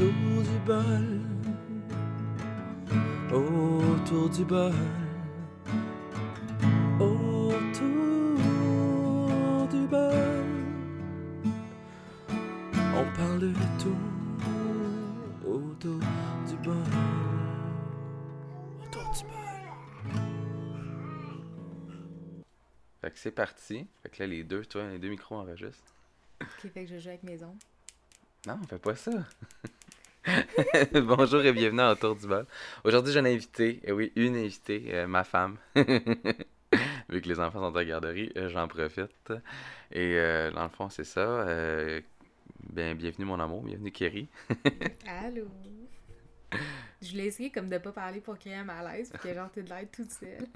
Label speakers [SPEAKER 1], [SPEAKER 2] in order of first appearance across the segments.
[SPEAKER 1] autour du bol, autour du bol, autour du bol. On parle de tout autour du bol, autour du bol.
[SPEAKER 2] Fait que c'est parti. Fait que là, les deux, toi, les deux micros enregistrent.
[SPEAKER 3] Ok, fait que je joue avec mes ongles.
[SPEAKER 2] Non, on fait pas ça. Bonjour et bienvenue à Autour du bol. Aujourd'hui, j'ai une invitée. Et oui, une invitée, euh, ma femme. Vu que les enfants sont à la garderie, euh, j'en profite. Et euh, dans le fond, c'est ça. Ben, bienvenue, mon amour. Bienvenue, Kerry.
[SPEAKER 3] Allô? Je voulais essayer comme de pas parler pour créer un malaise, puis que genre t'es de l'air toute seule.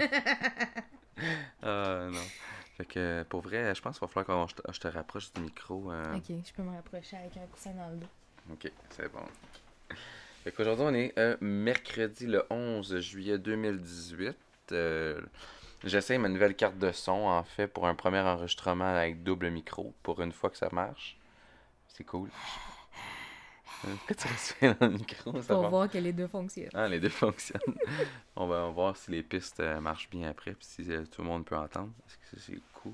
[SPEAKER 2] Ah, non. Fait que pour vrai, je pense qu'il va falloir que je te, rapproche du micro.
[SPEAKER 3] ok, je peux me rapprocher avec un coussin dans le dos.
[SPEAKER 2] Ok, c'est bon. Fait qu'aujourd'hui, on est euh, mercredi le 11 juillet 2018. Euh, J'essaie ma nouvelle carte de son, en fait, pour un premier enregistrement avec double micro, pour une fois que ça marche. C'est cool. Euh, Pourquoi tu restes dans le micro?
[SPEAKER 3] Pour
[SPEAKER 2] va?
[SPEAKER 3] voir que les deux fonctionnent.
[SPEAKER 2] Ah, les deux fonctionnent. on va voir si les pistes euh, marchent bien après, puis si tout le monde peut entendre. Est-ce que c'est cool?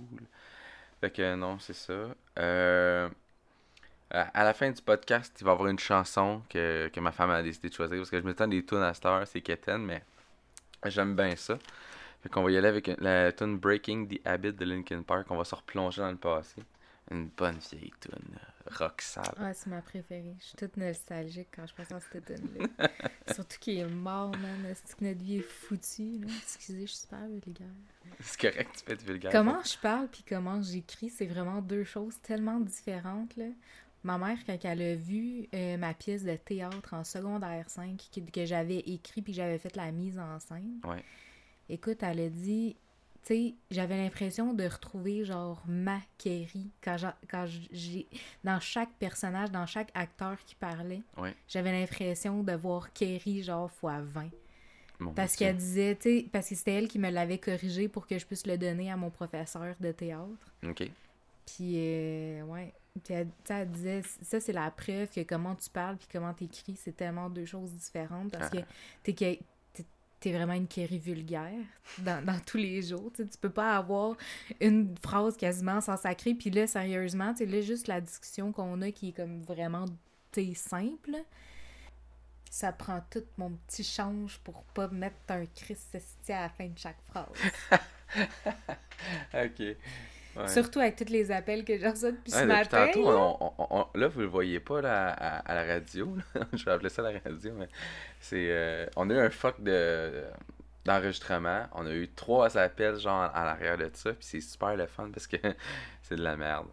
[SPEAKER 2] Fait que non, c'est ça. Euh, à à la fin du podcast, il va y avoir une chanson que, que ma femme a décidé de choisir, parce que je me tente des tunes à cette heure, c'est Keten, mais j'aime bien ça. Fait qu'on va y aller avec la tune Breaking the Habit de Linkin Park. On va se replonger dans le passé. Une bonne vieille tune, euh, rock sale.
[SPEAKER 3] Ah, c'est ma préférée. Je suis toute nostalgique quand je pense à cette tune-là. Surtout qu'il est mort, man. C'est que notre vie est foutue, là? Excusez, je suis super vulgaire.
[SPEAKER 2] C'est correct, tu peux être vulgaire.
[SPEAKER 3] Comment je parle puis comment j'écris, c'est vraiment deux choses tellement différentes, là. Ma mère, quand elle a vu euh, ma pièce de théâtre en secondaire 5 que, que j'avais écrit puis j'avais fait la mise en scène,
[SPEAKER 2] Ouais.
[SPEAKER 3] écoute, elle a dit, tu sais, j'avais l'impression de retrouver genre ma Kerry quand j'a- quand j'ai dans chaque personnage, dans chaque acteur qui parlait,
[SPEAKER 2] Ouais.
[SPEAKER 3] j'avais l'impression de voir Kerry genre fois 20.
[SPEAKER 2] Mon
[SPEAKER 3] Parce qu'elle disait, tu sais, parce que c'était elle qui me l'avait corrigé pour que je puisse le donner à mon professeur de théâtre.
[SPEAKER 2] Ok.
[SPEAKER 3] Puis, euh, ouais. Puis, elle, disait, ça, c'est la preuve que comment tu parles puis comment tu écris, c'est tellement deux choses différentes parce que t'es, que- t'es, t'es vraiment une Kerry vulgaire dans, dans tous les jours. Tu peux pas avoir une phrase quasiment sans sacré. Puis là, sérieusement, tu là, juste la discussion qu'on a qui est comme vraiment, simple. Ça prend tout mon petit change pour pas mettre un Christ à la fin de chaque phrase.
[SPEAKER 2] Ok. Ouais.
[SPEAKER 3] Surtout avec tous les appels que j'ai reçus depuis
[SPEAKER 2] Ouais,
[SPEAKER 3] ce
[SPEAKER 2] depuis
[SPEAKER 3] matin.
[SPEAKER 2] tantôt,
[SPEAKER 3] là.
[SPEAKER 2] on- on- on- là, vous le voyez pas là, à, à la radio. là. Je vais appeler ça la radio, mais c'est. euh, on a eu un fuck de d'enregistrement. On a eu trois appels genre à l'arrière de ça, puis c'est super le fun parce que c'est de la merde.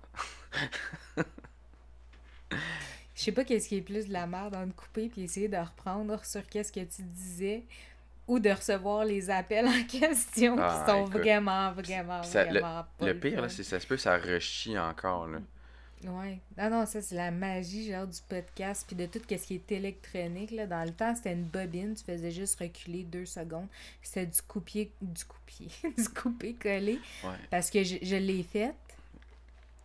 [SPEAKER 3] Je sais pas qu'est-ce qui est plus de la merde dans de couper puis essayer de reprendre sur qu'est-ce que tu disais ou de recevoir les appels en question
[SPEAKER 2] Ah,
[SPEAKER 3] qui sont
[SPEAKER 2] écoute.
[SPEAKER 3] vraiment, vraiment,
[SPEAKER 2] Ça- le-
[SPEAKER 3] vraiment pas
[SPEAKER 2] le pire, là, c'est ça se peut, ça rechie encore. Là.
[SPEAKER 3] Ouais. Non, non, ça, c'est la magie, genre, du podcast, puis de tout ce qui est électronique, là. Dans le temps, c'était une bobine, tu faisais juste reculer deux secondes. C'était du coupier, du coupier, du
[SPEAKER 2] Ouais.
[SPEAKER 3] parce que je, je l'ai faite,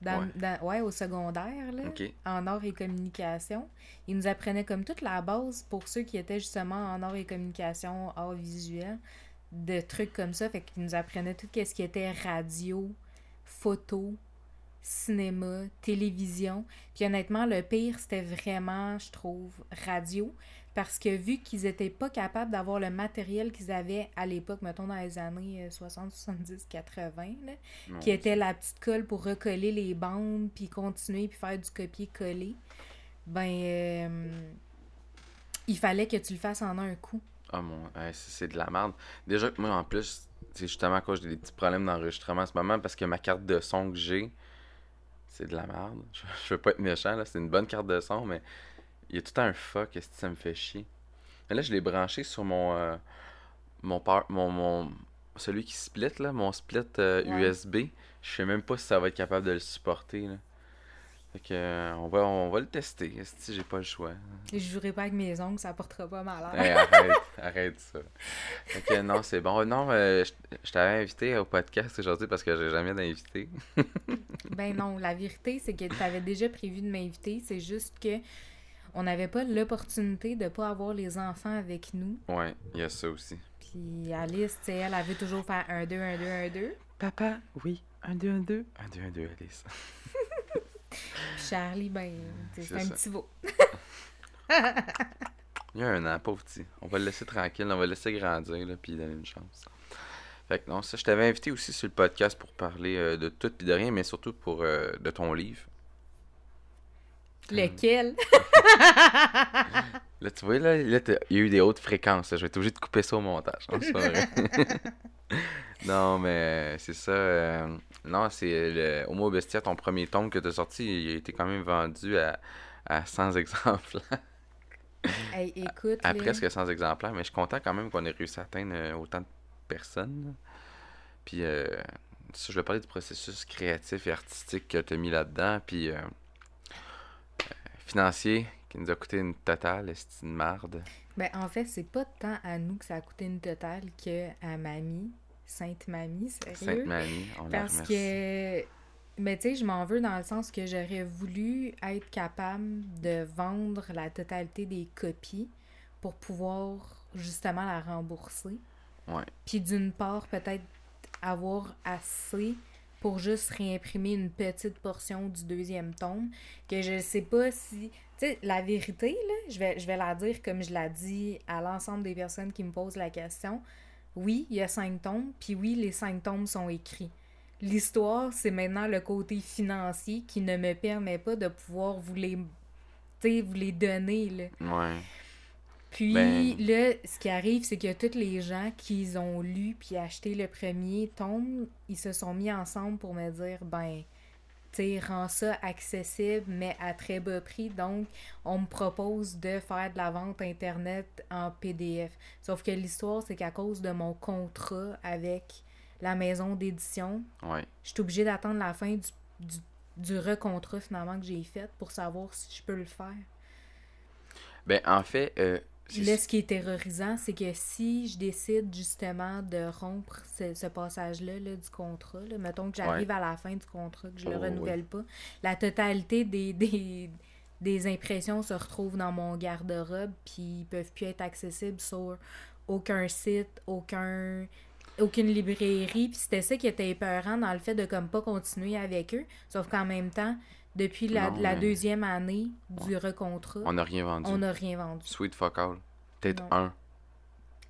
[SPEAKER 3] dans,
[SPEAKER 2] Ouais.
[SPEAKER 3] dans- ouais, au secondaire, là, en art et communication. Ils nous apprenaient comme toute la base pour ceux qui étaient justement en art et communication, art visuel, de trucs comme ça. Fait qu'ils nous apprenaient tout ce qui était radio, photo, cinéma, télévision. Puis honnêtement, le pire, c'était vraiment, je trouve, radio. Parce que vu qu'ils étaient pas capables d'avoir le matériel qu'ils avaient à l'époque, mettons dans les années euh, 60, 70, 80, là,
[SPEAKER 2] Mon
[SPEAKER 3] qui était la petite colle pour recoller les bandes, puis continuer, puis faire du copier-coller, ben, euh, il fallait que tu le fasses en un coup.
[SPEAKER 2] Ah mon, ouais, c'est c'est de la merde. Déjà que moi en plus, c'est justement à cause j'ai des petits problèmes d'enregistrement en ce moment parce que ma carte de son que j'ai, c'est de la merde. Je, je veux pas être méchant là, c'est une bonne carte de son, mais il y a tout le temps un fuck, est-ce que ça me fait chier? Mais là je l'ai branché sur mon euh, mon, par- mon mon celui qui split là, mon split euh,
[SPEAKER 3] Ouais.
[SPEAKER 2] USB. Je sais même pas si ça va être capable de le supporter là. Fait que euh, on va on va le tester. Est-ce que j'ai pas le choix?
[SPEAKER 3] Je jouerai pas avec mes ongles, ça apportera pas malheur.
[SPEAKER 2] Hey, arrête, arrête ça. Ok, non, c'est bon. Non, euh, je, je t'avais invité au podcast aujourd'hui parce que j'ai jamais d'invité.
[SPEAKER 3] Ben non, la vérité, c'est que tu avais déjà prévu de m'inviter. C'est juste que on n'avait pas l'opportunité de pas avoir les enfants avec nous.
[SPEAKER 2] Ouais, il y a ça aussi.
[SPEAKER 3] Puis Alice, tu sais, elle, veut toujours faire un, deux, un, deux, un, deux.
[SPEAKER 2] Papa, oui, un, deux, un, deux. Un, deux, un, deux, Alice.
[SPEAKER 3] Puis Charlie, ben, tu sais, c'est un
[SPEAKER 2] ça.
[SPEAKER 3] petit veau.
[SPEAKER 2] Il y a un an, pauvre petit. On va le laisser tranquille, on va le laisser grandir, là, puis donner une chance. Fait que non, ça, je t'avais invité aussi sur le podcast pour parler euh, de tout puis de rien, mais surtout pour euh, de ton livre.
[SPEAKER 3] Lequel?
[SPEAKER 2] Là, tu vois, là, il y a eu des hautes fréquences. là. Je vais être obligé de couper ça au montage. hein, non, mais c'est ça. euh, non, c'est le Homo Bestia, ton premier tome que tu as sorti. Il a été quand même vendu à, à 100 exemplaires.
[SPEAKER 3] Hey, écoute,
[SPEAKER 2] À presque 100 exemplaires. Mais je suis content quand même qu'on ait réussi à atteindre euh, autant de personnes. Puis, euh, ça, je vais parler du processus créatif et artistique que tu as mis là-dedans. Puis, euh, financier, qui nous a coûté une totale, c'est une marde?
[SPEAKER 3] Ben, en fait, c'est pas tant à nous que ça a coûté une totale que à mamie, Sainte Mamie, sérieux?
[SPEAKER 2] Sainte-Mamie, on la
[SPEAKER 3] Parce que, mais tu sais, je m'en veux dans le sens que j'aurais voulu être capable de vendre la totalité des copies pour pouvoir justement la rembourser.
[SPEAKER 2] Ouais.
[SPEAKER 3] Puis d'une part, peut-être avoir assez pour juste réimprimer une petite portion du deuxième tome, que je sais pas si... Tu sais, la vérité, je vais, la dire comme je l'ai dit à l'ensemble des personnes qui me posent la question. Oui, il y a cinq tomes, puis oui, les cinq tomes sont écrits. L'histoire, c'est maintenant le côté financier qui ne me permet pas de pouvoir vous les, vous donner, là. Puis
[SPEAKER 2] Ben-
[SPEAKER 3] là, ce qui arrive, c'est que tous les gens qui ont lu puis acheté le premier tome, ils se sont mis ensemble pour me dire, ben, tu sais, rends ça accessible, mais à très bas prix. Donc, on me propose de faire de la vente Internet en PDF. Sauf que l'histoire, c'est qu'à cause de mon contrat avec la maison d'édition,
[SPEAKER 2] Ouais.
[SPEAKER 3] je suis obligée d'attendre la fin du, du, du recontrat finalement que j'ai fait pour savoir si je peux le faire.
[SPEAKER 2] Ben, en fait, euh,
[SPEAKER 3] Là, ce qui est terrorisant, c'est que si je décide justement de rompre ce, ce passage-là là, du contrat, là, mettons que j'arrive à la fin du contrat, que je le
[SPEAKER 2] Oh,
[SPEAKER 3] renouvelle pas, la totalité des, des, des impressions se retrouvent dans mon garde-robe, puis ils peuvent plus être accessibles sur aucun site, aucun aucune librairie, puis c'était ça qui était épeurant dans le fait de comme pas continuer avec eux, sauf qu'en même temps, depuis la,
[SPEAKER 2] Non,
[SPEAKER 3] la
[SPEAKER 2] mais-
[SPEAKER 3] deuxième année du recontrat,
[SPEAKER 2] on n'a rien vendu.
[SPEAKER 3] on n'a rien vendu.
[SPEAKER 2] Sweet fuck all. Peut-être un.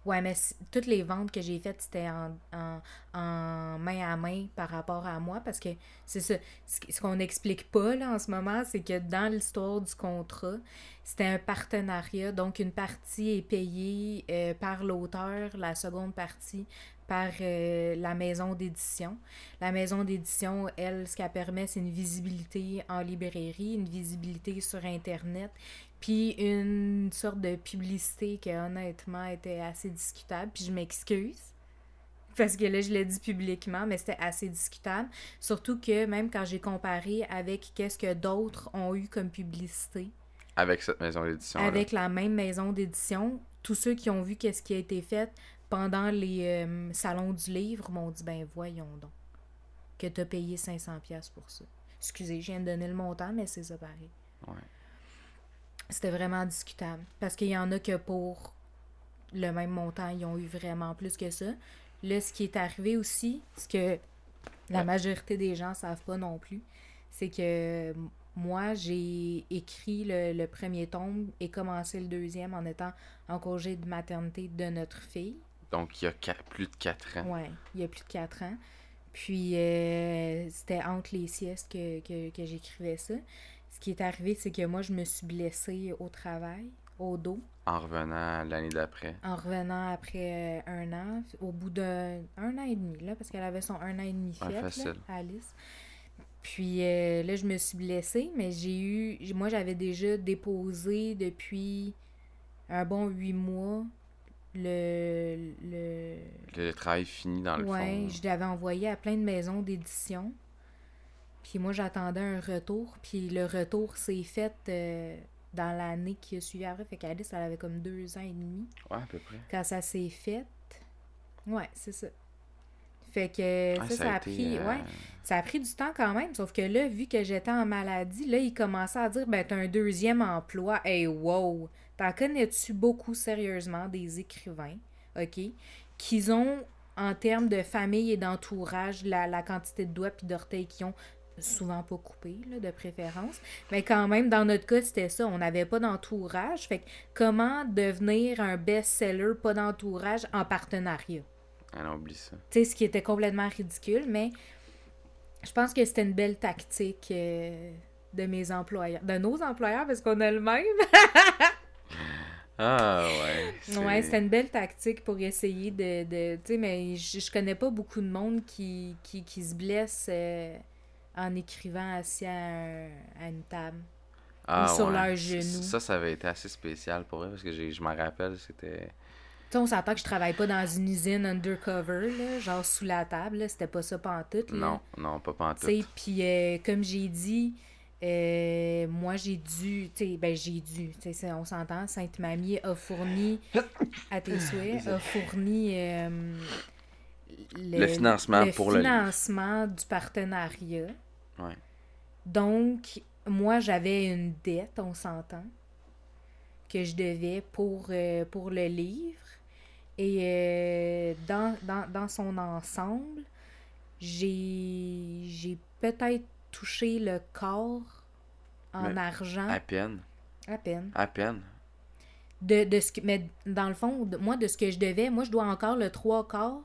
[SPEAKER 3] Ouais, mais toutes les ventes que j'ai faites, c'était en, en, en main à main par rapport à moi, parce que c'est ça. Ce qu'on n'explique pas là, en ce moment, c'est que dans l'histoire du contrat, c'était un partenariat. Donc, une partie est payée euh, par l'auteur, la seconde partie par euh, la maison d'édition. La maison d'édition, elle, ce qu'elle permet, c'est une visibilité en librairie, une visibilité sur Internet, puis une sorte de publicité qui honnêtement était assez discutable. Puis je m'excuse. Parce que là, je l'ai dit publiquement, mais c'était assez discutable. Surtout que même quand j'ai comparé avec qu'est-ce que d'autres ont eu comme publicité,
[SPEAKER 2] Avec cette maison d'édition.
[SPEAKER 3] avec la même maison d'édition, tous ceux qui ont vu qu'est-ce qui a été fait pendant les euh, salons du livre m'ont dit ben voyons donc que t'as payé 500 pièces pour ça. Excusez, je viens de donner le montant, mais c'est ça pareil.
[SPEAKER 2] Ouais.
[SPEAKER 3] C'était vraiment discutable parce qu'il y en a que pour le même montant, ils ont eu vraiment plus que ça. Là, ce qui est arrivé aussi, ce que la
[SPEAKER 2] Ouais.
[SPEAKER 3] majorité des gens savent pas non plus, c'est que moi, j'ai écrit le, le premier tome et commencé le deuxième en étant en congé de maternité de notre fille.
[SPEAKER 2] Donc, il y a plus de 4 ans.
[SPEAKER 3] Ouais, il y a plus de quatre ans. Puis euh, c'était entre les siestes que, que, que j'écrivais ça. Ce qui est arrivé, c'est que moi, je me suis blessée au travail, au dos,
[SPEAKER 2] En revenant l'année d'après.
[SPEAKER 3] en revenant après euh, un an, au bout d'un un an et demi, là, parce qu'elle avait son un an et demi fait, là,
[SPEAKER 2] facile.
[SPEAKER 3] Alice. Puis euh, là, je me suis blessée, mais j'ai eu. Moi, j'avais déjà déposé depuis un bon huit mois le. le
[SPEAKER 2] Le travail fini dans le
[SPEAKER 3] ouais,
[SPEAKER 2] fond.
[SPEAKER 3] je l'avais envoyé à plein de maisons d'édition. Puis moi, j'attendais un retour. Puis le retour s'est fait euh, dans l'année qui a suivi après. Fait qu'Alice, elle avait comme deux ans et demi
[SPEAKER 2] Ouais, à peu près.
[SPEAKER 3] quand ça s'est fait. Ouais, c'est ça. Fait que
[SPEAKER 2] Ah,
[SPEAKER 3] ça, ça, a,
[SPEAKER 2] été,
[SPEAKER 3] pris.
[SPEAKER 2] euh,
[SPEAKER 3] Ouais, ça a pris du temps quand même. Sauf que là, vu que j'étais en maladie, là, il commençait à dire ben, t'as un deuxième emploi. Hey, wow! T'en connais-tu beaucoup sérieusement des écrivains, OK? Qu'ils ont, en termes de famille et d'entourage, la, la quantité de doigts puis d'orteils qu'ils ont? Souvent pas coupés, là, de préférence. Mais quand même, dans notre cas, c'était ça. On n'avait pas d'entourage. Fait que comment devenir un best-seller, pas d'entourage, en partenariat?
[SPEAKER 2] Ah non, oublie ça.
[SPEAKER 3] Tu sais, ce qui était complètement ridicule, mais je pense que c'était une belle tactique euh, de mes employeurs, de nos employeurs, parce qu'on a le même.
[SPEAKER 2] Ah ouais. c'est-
[SPEAKER 3] ouais, c'était une belle tactique pour essayer de. de tu sais, mais je, je connais pas beaucoup de monde qui, qui, qui se blesse euh, en écrivant assis à, un- à une table.
[SPEAKER 2] Ah,
[SPEAKER 3] sur
[SPEAKER 2] ouais.
[SPEAKER 3] leurs
[SPEAKER 2] Ça-
[SPEAKER 3] genoux.
[SPEAKER 2] Ça, ça avait été assez spécial pour eux parce que je m'en rappelle, c'était.
[SPEAKER 3] Tu sais, on s'entend que je travaille pas dans une usine undercover, là, genre sous la table, c'était pas ça pantoute. Là.
[SPEAKER 2] Non, non, pas
[SPEAKER 3] Tu
[SPEAKER 2] pantoute.
[SPEAKER 3] sais, puis euh, comme j'ai dit, euh, moi j'ai dû, tu sais, ben j'ai dû, tu sais, on s'entend, Sainte-Mamie a fourni, à tes souhaits, a fourni euh,
[SPEAKER 2] Le financement le
[SPEAKER 3] du partenariat.
[SPEAKER 2] Ouais.
[SPEAKER 3] Donc, moi j'avais une dette, on s'entend, que je devais pour, euh, pour le livre. Et dans, dans, dans son ensemble, j'ai j'ai peut-être touché le corps en
[SPEAKER 2] Mais
[SPEAKER 3] argent
[SPEAKER 2] À peine.
[SPEAKER 3] à peine.
[SPEAKER 2] À peine.
[SPEAKER 3] De, de ce que, mais dans le fond, moi, de ce que je devais, moi, je dois encore le trois quarts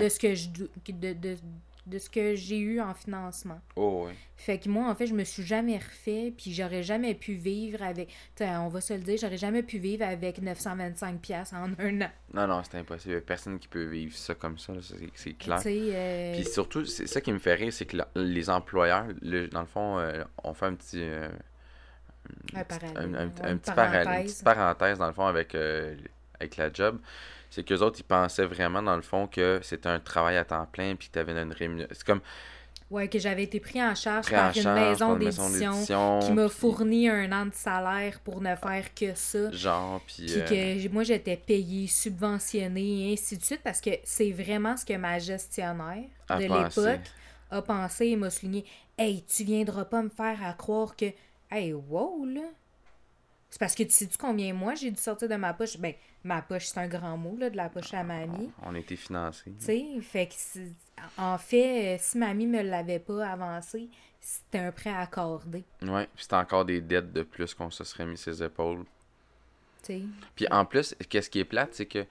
[SPEAKER 3] de ce que je de, de, de ce que j'ai eu en financement.
[SPEAKER 2] Oh, oui.
[SPEAKER 3] Fait que moi, en fait, je me suis jamais refait, puis j'aurais jamais pu vivre avec. On va se le dire, j'aurais jamais pu vivre avec 925$ piastres en un an.
[SPEAKER 2] Non, non, c'est impossible. Personne qui peut vivre ça comme ça, c'est clair.
[SPEAKER 3] Euh,
[SPEAKER 2] Puis surtout, c'est ça qui me fait rire, c'est que la- les employeurs, le- dans le fond, euh, on fait un petit. euh,
[SPEAKER 3] un
[SPEAKER 2] un,
[SPEAKER 3] parallèle,
[SPEAKER 2] un- un petit paral- une
[SPEAKER 3] parenthèse.
[SPEAKER 2] petite parenthèse, dans le fond, avec, euh, avec la job. C'est qu'eux autres, ils pensaient vraiment, dans le fond, que c'était un travail à temps plein, puis que tu avais une rémunération. C'est comme
[SPEAKER 3] Ouais, que j'avais été pris en charge
[SPEAKER 2] pris en
[SPEAKER 3] par une
[SPEAKER 2] charge
[SPEAKER 3] maison d'édition qui m'a fourni un an de salaire pour ne faire que ça.
[SPEAKER 2] Genre, puis. Euh,
[SPEAKER 3] que moi, j'étais payée, subventionnée, et ainsi de suite, parce que c'est vraiment ce que ma gestionnaire de l'époque a pensé et m'a souligné. Hey, tu viendras pas me faire à croire que. Hey, wow, là. C'est parce que tu sais-tu combien moi j'ai dû sortir de ma poche? Ben, ma poche, c'est un grand mot, là, de la poche à mamie.
[SPEAKER 2] on était financés.
[SPEAKER 3] Tu sais, fait que en fait, euh, si mamie me l'avait pas avancé, c'était un prêt accordé.
[SPEAKER 2] Ouais, puis c'était encore des dettes de plus qu'on se serait mis ses épaules.
[SPEAKER 3] Tu sais.
[SPEAKER 2] Puis en plus, qu'est-ce qui est plate, c'est que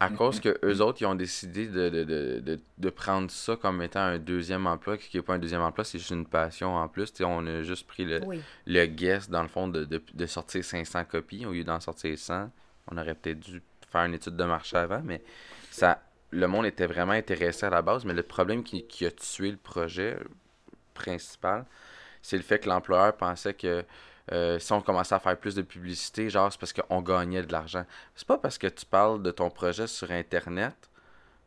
[SPEAKER 2] à cause que eux autres, ils ont décidé de, de, de, de, prendre ça comme étant un deuxième emploi, qui n'est pas un deuxième emploi, c'est juste une passion en plus. On a juste pris le,
[SPEAKER 3] Oui.
[SPEAKER 2] le guess, dans le fond, de, de, de sortir 500 copies au lieu d'en sortir 100. On aurait peut-être dû faire une étude de marché avant, mais ça, le monde était vraiment intéressé à la base. Mais le problème qui, qui a tué le projet principal, c'est le fait que l'employeur pensait que euh, si on commençait à faire plus de publicité, genre, c'est parce qu'on gagnait de l'argent. C'est pas parce que tu parles de ton projet sur Internet,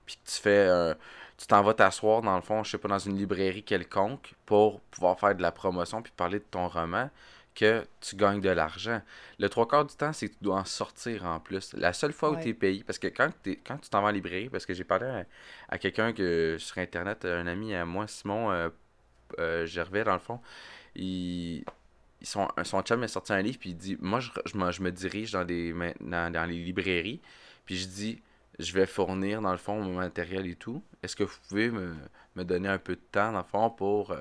[SPEAKER 2] puis que tu fais un- tu t'en vas t'asseoir dans le fond, je sais pas, dans une librairie quelconque pour pouvoir faire de la promotion puis parler de ton roman que tu gagnes de l'argent. Le trois quarts du temps, c'est que tu dois en sortir en plus. La seule fois où tu es payé, parce que quand, tu t'en vas en librairie, parce que j'ai parlé à, à quelqu'un que sur Internet, un ami à moi, Simon euh, euh, Gervais, dans le fond, il, son, son chum est sorti un livre, puis il dit Moi, je, je, me- je me dirige dans, des, ma- dans, dans les librairies, puis je dis Je vais fournir, dans le fond, mon matériel et tout. Est-ce que vous pouvez me, me donner un peu de temps, dans le fond, pour euh,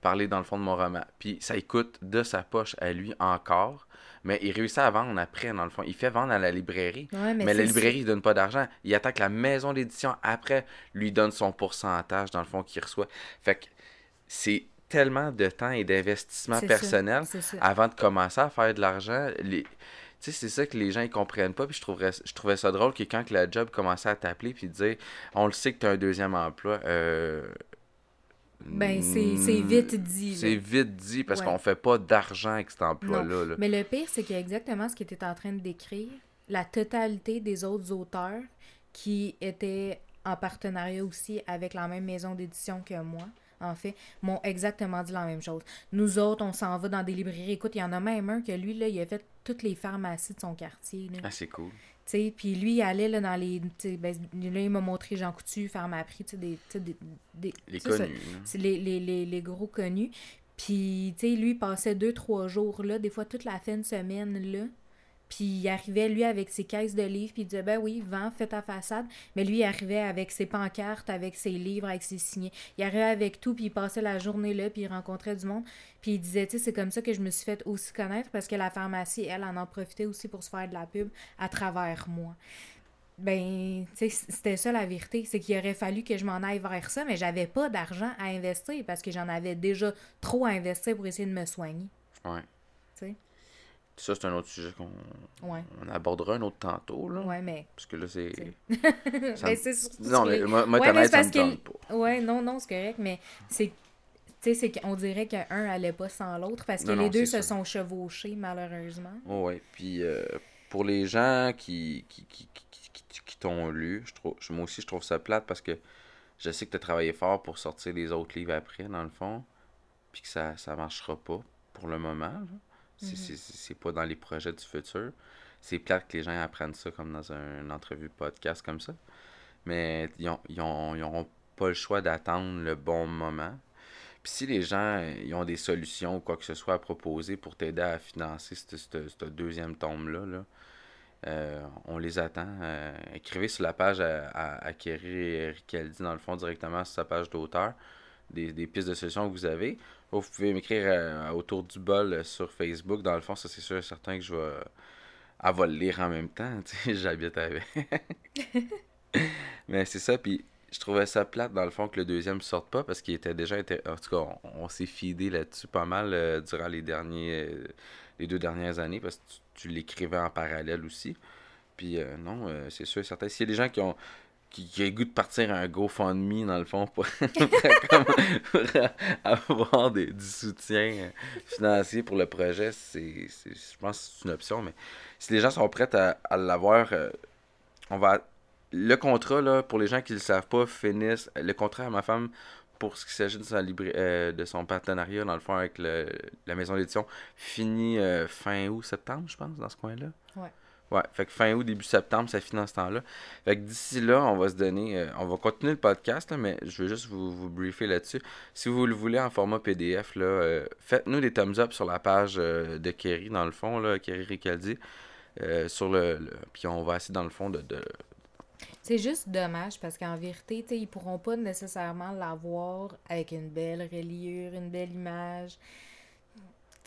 [SPEAKER 2] parler, dans le fond, de mon roman? Puis ça coûte de sa poche à lui encore, mais il réussit à vendre après, dans le fond. Il fait vendre à la librairie.
[SPEAKER 3] Ouais,
[SPEAKER 2] Mais,
[SPEAKER 3] mais
[SPEAKER 2] la librairie, il donne pas d'argent. Il attaque la maison d'édition après, lui donne son pourcentage, dans le fond, qu'il reçoit. Fait que c'est tellement de temps et d'investissement personnel
[SPEAKER 3] ça.
[SPEAKER 2] avant de commencer à faire de l'argent. Les... Tu sais, c'est ça que les gens ils comprennent pas. Puis je, trouverais, je trouvais ça drôle que quand la job commençait à t'appeler puis dire On le sait que tu as un deuxième emploi. Euh...
[SPEAKER 3] Ben, c'est c'est vite dit.
[SPEAKER 2] C'est vite dit parce
[SPEAKER 3] Ouais.
[SPEAKER 2] qu'on fait pas d'argent avec cet emploi-là. là.
[SPEAKER 3] Mais le pire, c'est qu'il y a exactement ce que tu en train de décrire. La totalité des autres auteurs qui étaient en partenariat aussi avec la même maison d'édition que moi, en fait, m'ont exactement dit la même chose. Nous autres, on s'en va dans des librairies. Écoute, il y en a même un que lui, là, il a fait toutes les pharmacies de son quartier. Là.
[SPEAKER 2] Ah, c'est cool.
[SPEAKER 3] Tu sais, puis lui, il allait là, dans les. Ben, là, il m'a montré Jean Coutu, Pharmaprix, tu des, tu sais, des, des-
[SPEAKER 2] Les
[SPEAKER 3] ça-
[SPEAKER 2] connus.
[SPEAKER 3] les, les, les, les gros connus. Puis, tu sais, lui, il passait deux, trois jours là, des fois toute la fin de semaine là. Puis il arrivait, lui, avec ses caisses de livres, puis il disait, ben oui, vends, fais ta façade. Mais lui, il arrivait avec ses pancartes, avec ses livres, avec ses signés. Il arrivait avec tout, puis il passait la journée là, puis il rencontrait du monde. Puis il disait, tu sais, c'est comme ça que je me suis fait aussi connaître, parce que la pharmacie, elle, en en profitait aussi pour se faire de la pub à travers moi. Ben, tu sais, c'était ça la vérité. C'est qu'il aurait fallu que je m'en aille vers ça, mais j'avais pas d'argent à investir parce que j'en avais déjà trop à investir pour essayer de me soigner.
[SPEAKER 2] Ouais. Ça, c'est un autre sujet qu'on
[SPEAKER 3] Ouais.
[SPEAKER 2] on abordera un autre tantôt, là.
[SPEAKER 3] Ouais, mais.
[SPEAKER 2] Parce que là, c'est.
[SPEAKER 3] Ben,
[SPEAKER 2] Ça me-
[SPEAKER 3] c'est
[SPEAKER 2] Non,
[SPEAKER 3] que
[SPEAKER 2] mais moi,
[SPEAKER 3] Ouais, mais
[SPEAKER 2] ça me tente pas.
[SPEAKER 3] Ouais, non, non, c'est correct, mais c'est. Tu sais, c'est qu'on dirait qu'un allait pas sans l'autre parce que
[SPEAKER 2] Non,
[SPEAKER 3] les
[SPEAKER 2] non,
[SPEAKER 3] deux se
[SPEAKER 2] ça.
[SPEAKER 3] sont chevauchés, malheureusement.
[SPEAKER 2] Oh, ouais. Puis euh, pour les gens qui, qui, qui, qui, t'ont lu, je trouve, moi aussi, je trouve ça plate parce que je sais que tu as travaillé fort pour sortir les autres livres après, dans le fond. Puis que ça ça marchera pas pour le moment. là. C'est
[SPEAKER 3] Mhm.
[SPEAKER 2] c'est- pas dans les projets du futur. C'est plate que les gens apprennent ça comme dans un- une entrevue podcast comme ça. Mais ils ont, ils ont, ils auront pas le choix d'attendre le bon moment. Puis si les gens ils ont des solutions ou quoi que ce soit à proposer pour t'aider à financer ce ce- ce deuxième tome-là, là, euh, on les attend. Euh, écrivez sur la page à, à, à Kerry Ricaldi, dans le fond, directement sur sa page d'auteur, des, des pistes de solutions que vous avez. Vous pouvez m'écrire euh, autour du bol euh, sur Facebook. Dans le fond, ça c'est sûr et certain que je vais, elle va le lire en même temps. J'habite avec. Mais c'est ça, puis je trouvais ça plate dans le fond que le deuxième sorte pas parce qu'il était déjà inté- en tout cas on, s'est fidé là-dessus pas mal euh, durant les derniers les deux dernières années parce que tu, l'écrivais en parallèle aussi. Puis non, c'est sûr et certain. S'il y a des gens qui ont qui, qui ont le goût de partir un GoFundMe dans le fond pour, avoir des, du soutien euh, financier pour le projet, c'est, je pense que c'est une option. Mais si les gens sont prêts à, à l'avoir, euh, on va le contrat, là, pour les gens qui ne le savent pas, finisse. Le contrat à ma femme, pour ce qui s'agit de, euh, de son partenariat, dans le fond, avec le- la maison d'édition, finit fin août, septembre, je pense, dans ce coin-là.
[SPEAKER 3] Ouais.
[SPEAKER 2] Ouais, fait que fin août, début septembre, ça finit dans ce temps-là. Fait que d'ici là, on va se donner. euh, on va continuer le podcast, là, mais je veux juste vous, briefer là-dessus. Si vous le voulez en format PDF, là, euh, faites-nous des thumbs up sur la page euh, de Kerry, dans le fond, là, Kerry Ricaldi. sur le, Puis on va essayer, dans le fond, de, de,
[SPEAKER 3] C'est juste dommage parce qu'en vérité, ils pourront pas nécessairement l'avoir avec une belle reliure, une belle image.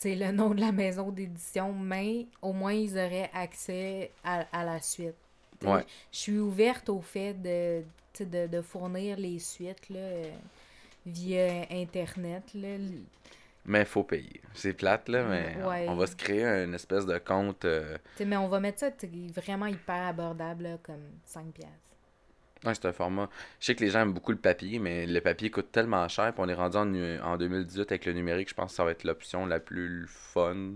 [SPEAKER 3] Le nom de la maison d'édition, mais au moins ils auraient accès à, à la suite.
[SPEAKER 2] Ouais.
[SPEAKER 3] Je suis ouverte au fait de, de, de fournir les suites là, euh, via Internet. Là.
[SPEAKER 2] Mais il faut payer. C'est plate, là, mais
[SPEAKER 3] Ouais.
[SPEAKER 2] on va se créer une espèce de compte. euh,
[SPEAKER 3] mais on va mettre ça vraiment hyper abordable, là, comme 5 piastres.
[SPEAKER 2] Ouais, c'est un format. Je sais que les gens aiment beaucoup le papier, mais le papier coûte tellement cher. On est rendu en, en 2018 avec le numérique. Je pense que ça va être l'option la plus fun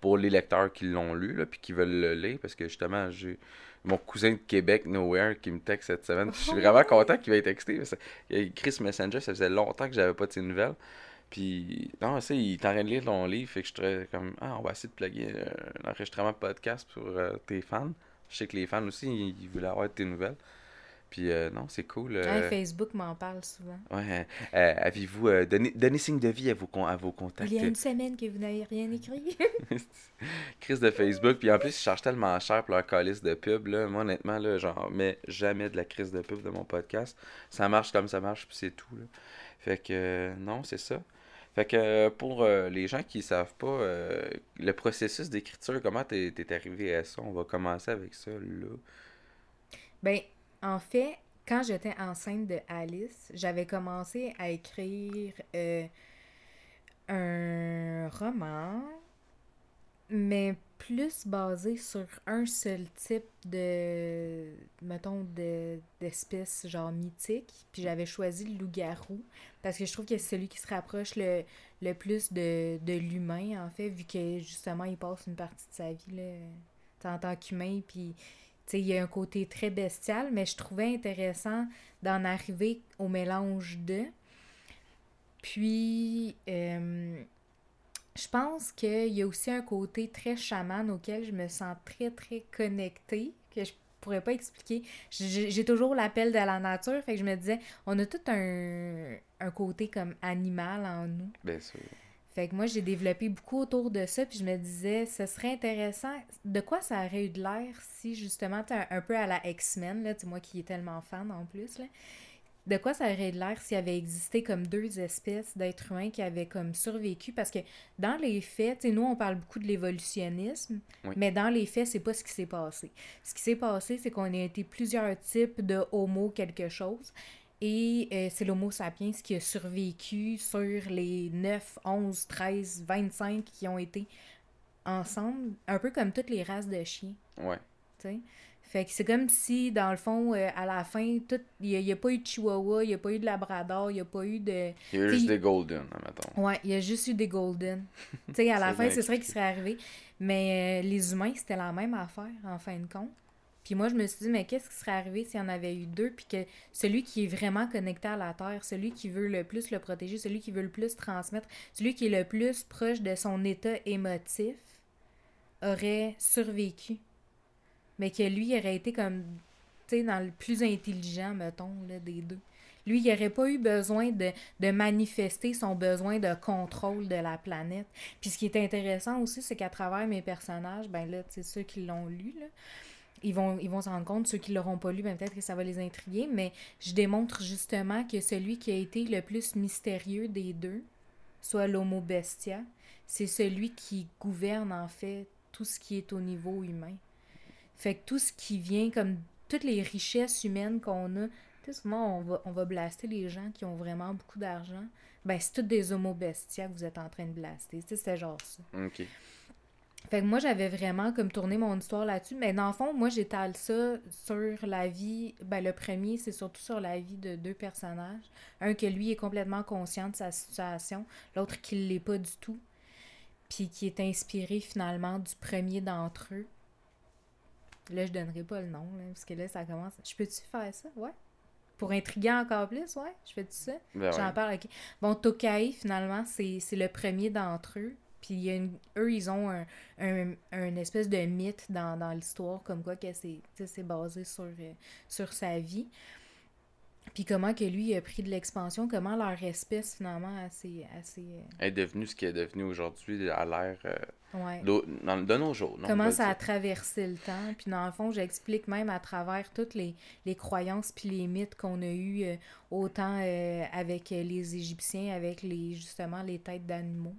[SPEAKER 2] pour les lecteurs qui l'ont lu, là, puis qui veulent le lire. Parce que justement, j'ai mon cousin de Québec, Nowhere, qui me texte cette semaine. Je suis vraiment content qu'il m'ait texté. ce Messenger, ça faisait longtemps que j'avais pas de ses nouvelles. Puis, non, tu sais, il est en train de lire ton livre. Fait que je serais comme, ah, on va essayer de plugger un enregistrement de podcast pour euh, tes fans. Je sais que les fans aussi, ils, ils voulaient avoir tes nouvelles. Puis, euh, non, c'est cool. euh,
[SPEAKER 3] Ouais, Facebook m'en parle souvent.
[SPEAKER 2] ouais, euh, avez-vous donné, donné signe de vie à vos, à vos contacts?
[SPEAKER 3] Il y a une semaine que vous n'avez rien écrit.
[SPEAKER 2] Crise de Facebook. Puis en plus, ils chargent tellement cher pour leur calice de pub. Là. Moi, honnêtement, là, genre, mets jamais de la crise de pub de mon podcast. Ça marche comme ça marche, puis c'est tout. Là. Fait que, non, c'est ça. Fait que pour les gens qui savent pas, le processus d'écriture, comment t'es t'es arrivé à ça? On va commencer avec ça, là.
[SPEAKER 3] Ben, en fait, quand j'étais enceinte de Alice, j'avais commencé à écrire euh, un roman, mais plus basé sur un seul type de, mettons, de, d'espèce genre mythique. Puis j'avais choisi le loup-garou, parce que je trouve que c'est celui qui se rapproche le, le plus de, de l'humain, en fait, vu que justement, il passe une partie de sa vie là, en tant qu'humain, puis il y a un côté très bestial, mais je trouvais intéressant d'en arriver au mélange de. Puis, euh, je pense qu'il y a aussi un côté très chaman auquel je me sens très, très connectée, que je pourrais pas expliquer. J'ai toujours l'appel de la nature, fait que je me disais, on a tout un, un côté comme animal en nous.
[SPEAKER 2] Bien sûr.
[SPEAKER 3] Fait que moi, j'ai développé beaucoup autour de ça, puis je me disais, ce serait intéressant. De quoi ça aurait eu de l'air si, justement, un, un peu à la X-Men, là, tu moi qui est tellement fan en plus, là. De quoi ça aurait eu de l'air s'il y avait existé comme deux espèces d'êtres humains qui avaient comme survécu? Parce que dans les faits, tu sais, nous, on parle beaucoup de l'évolutionnisme,
[SPEAKER 2] Oui.
[SPEAKER 3] mais dans les faits, c'est pas ce qui s'est passé. Ce qui s'est passé, c'est qu'on a été plusieurs types de homo quelque chose. Et euh, c'est l'Homo sapiens qui a survécu sur les 9, 11, 13, 25 qui ont été ensemble, un peu comme toutes les races de chiens,
[SPEAKER 2] Ouais.
[SPEAKER 3] tu sais? Fait que c'est comme si, dans le fond, euh, à la fin, il n'y a, pas eu de Chihuahua, il n'y a pas eu de Labrador, il n'y a pas eu de...
[SPEAKER 2] Il y a eu
[SPEAKER 3] T'sais,
[SPEAKER 2] juste des golden, admettons.
[SPEAKER 3] Ouais, il y a juste eu des Golden. tu sais, à la fin, c'est vrai qu'il serait arrivé. Mais euh, les humains, c'était la même affaire, en fin de compte. Puis moi, je me suis dit, mais qu'est-ce qui serait arrivé s'il y en avait eu deux, puis que celui qui est vraiment connecté à la Terre, celui qui veut le plus le protéger, celui qui veut le plus transmettre, celui qui est le plus proche de son état émotif, aurait survécu. Mais que lui aurait été comme, tu sais, dans le plus intelligent, mettons, là, des deux. Lui, il n'aurait pas eu besoin de, de manifester son besoin de contrôle de la planète. Puis ce qui est intéressant aussi, c'est qu'à travers mes personnages, ben là, tu sais, ceux qui l'ont lu, là, ils vont ils s'en rendre compte, ceux qui l'auront pas lu, ben peut-être que ça va les intriguer, mais je démontre justement que celui qui a été le plus mystérieux des deux, soit l'Homo Bestia, c'est celui qui gouverne en fait tout ce qui est au niveau humain. Fait que tout ce qui vient, comme toutes les richesses humaines qu'on a, tu sais, souvent on va, on va blaster les gens qui ont vraiment beaucoup d'argent. Ben, c'est tous des homo bestia que vous êtes en train de blaster. Tu sais, c'était genre ça.
[SPEAKER 2] Ok.
[SPEAKER 3] Fait que moi, j'avais vraiment comme tourné mon histoire là-dessus. Mais dans le fond, moi, j'étale ça sur la vie. Ben, le premier, c'est surtout sur la vie de deux personnages. Un que lui est complètement conscient de sa situation, l'autre qui l'est pas du tout. Puis qui est inspiré finalement du premier d'entre eux. Là, je donnerai pas le nom, là, parce que là, ça commence. Je peux-tu faire ça? Ouais. Pour intriguer encore plus, ouais. Je fais-tu ça?
[SPEAKER 2] Ben
[SPEAKER 3] J'en
[SPEAKER 2] ouais.
[SPEAKER 3] parle, ok. Bon, Tokai, finalement, c'est le premier d'entre eux. Puis il y a une- eux, ils ont un, un, un espèce de mythe dans, dans l'histoire, comme quoi que c'est basé sur, euh, sur sa vie. Puis comment que lui a pris de l'expansion, comment leur espèce, finalement, assez... assez
[SPEAKER 2] Elle est devenue ce qu'elle est devenue aujourd'hui à l'ère euh,
[SPEAKER 3] ouais.
[SPEAKER 2] de nos jours. non,
[SPEAKER 3] Comment ça a traversé le temps. Puis dans le fond, j'explique même à travers toutes les, les croyances puis les mythes qu'on a eus, euh, autant euh, avec euh, les Égyptiens, avec les justement les têtes d'animaux.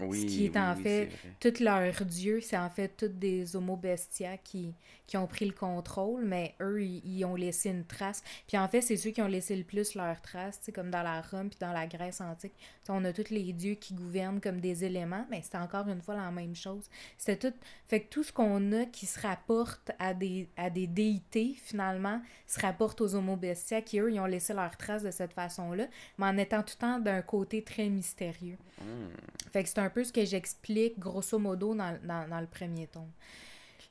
[SPEAKER 2] Oui,
[SPEAKER 3] ce qui est
[SPEAKER 2] oui,
[SPEAKER 3] en fait. Tous leurs dieux, c'est en fait tous des homo bestia qui, qui ont pris le contrôle, mais eux, ils, ils ont laissé une trace. Puis en fait, c'est ceux qui ont laissé le plus leur trace, comme dans la Rome puis dans la Grèce antique. On a tous les dieux qui gouvernent comme des éléments, mais c'est encore une fois la même chose. C'était tout. Fait que tout ce qu'on a qui se rapporte à des, à des déités, finalement, se rapporte aux homo bestia qui, eux, ils ont laissé leur trace de cette façon-là, mais en étant tout le temps d'un côté très mystérieux. Fait que c'est un peu ce que j'explique grosso modo dans, dans, dans le premier tome.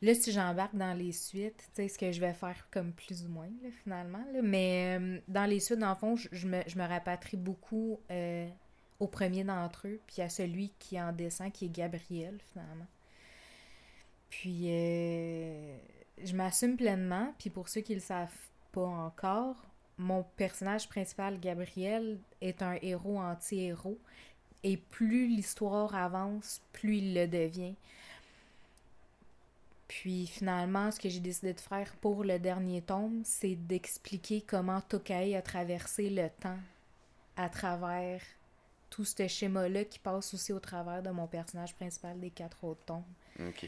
[SPEAKER 3] Là, si j'embarque dans les suites, tu sais, ce que je vais faire comme plus ou moins, là, finalement. là. Mais euh, dans les suites, dans le fond, je, je me, je me rapatrie beaucoup euh, au premier d'entre eux, puis à celui qui en descend, qui est Gabriel, finalement. Puis, euh, je m'assume pleinement, puis pour ceux qui le savent pas encore, mon personnage principal, Gabriel, est un héros anti-héros. Et plus l'histoire avance, plus il le devient. Puis finalement, ce que j'ai décidé de faire pour le dernier tome, c'est d'expliquer comment Tokai a traversé le temps à travers tout ce schéma-là qui passe aussi au travers de mon personnage principal des quatre autres tomes.
[SPEAKER 2] Ok.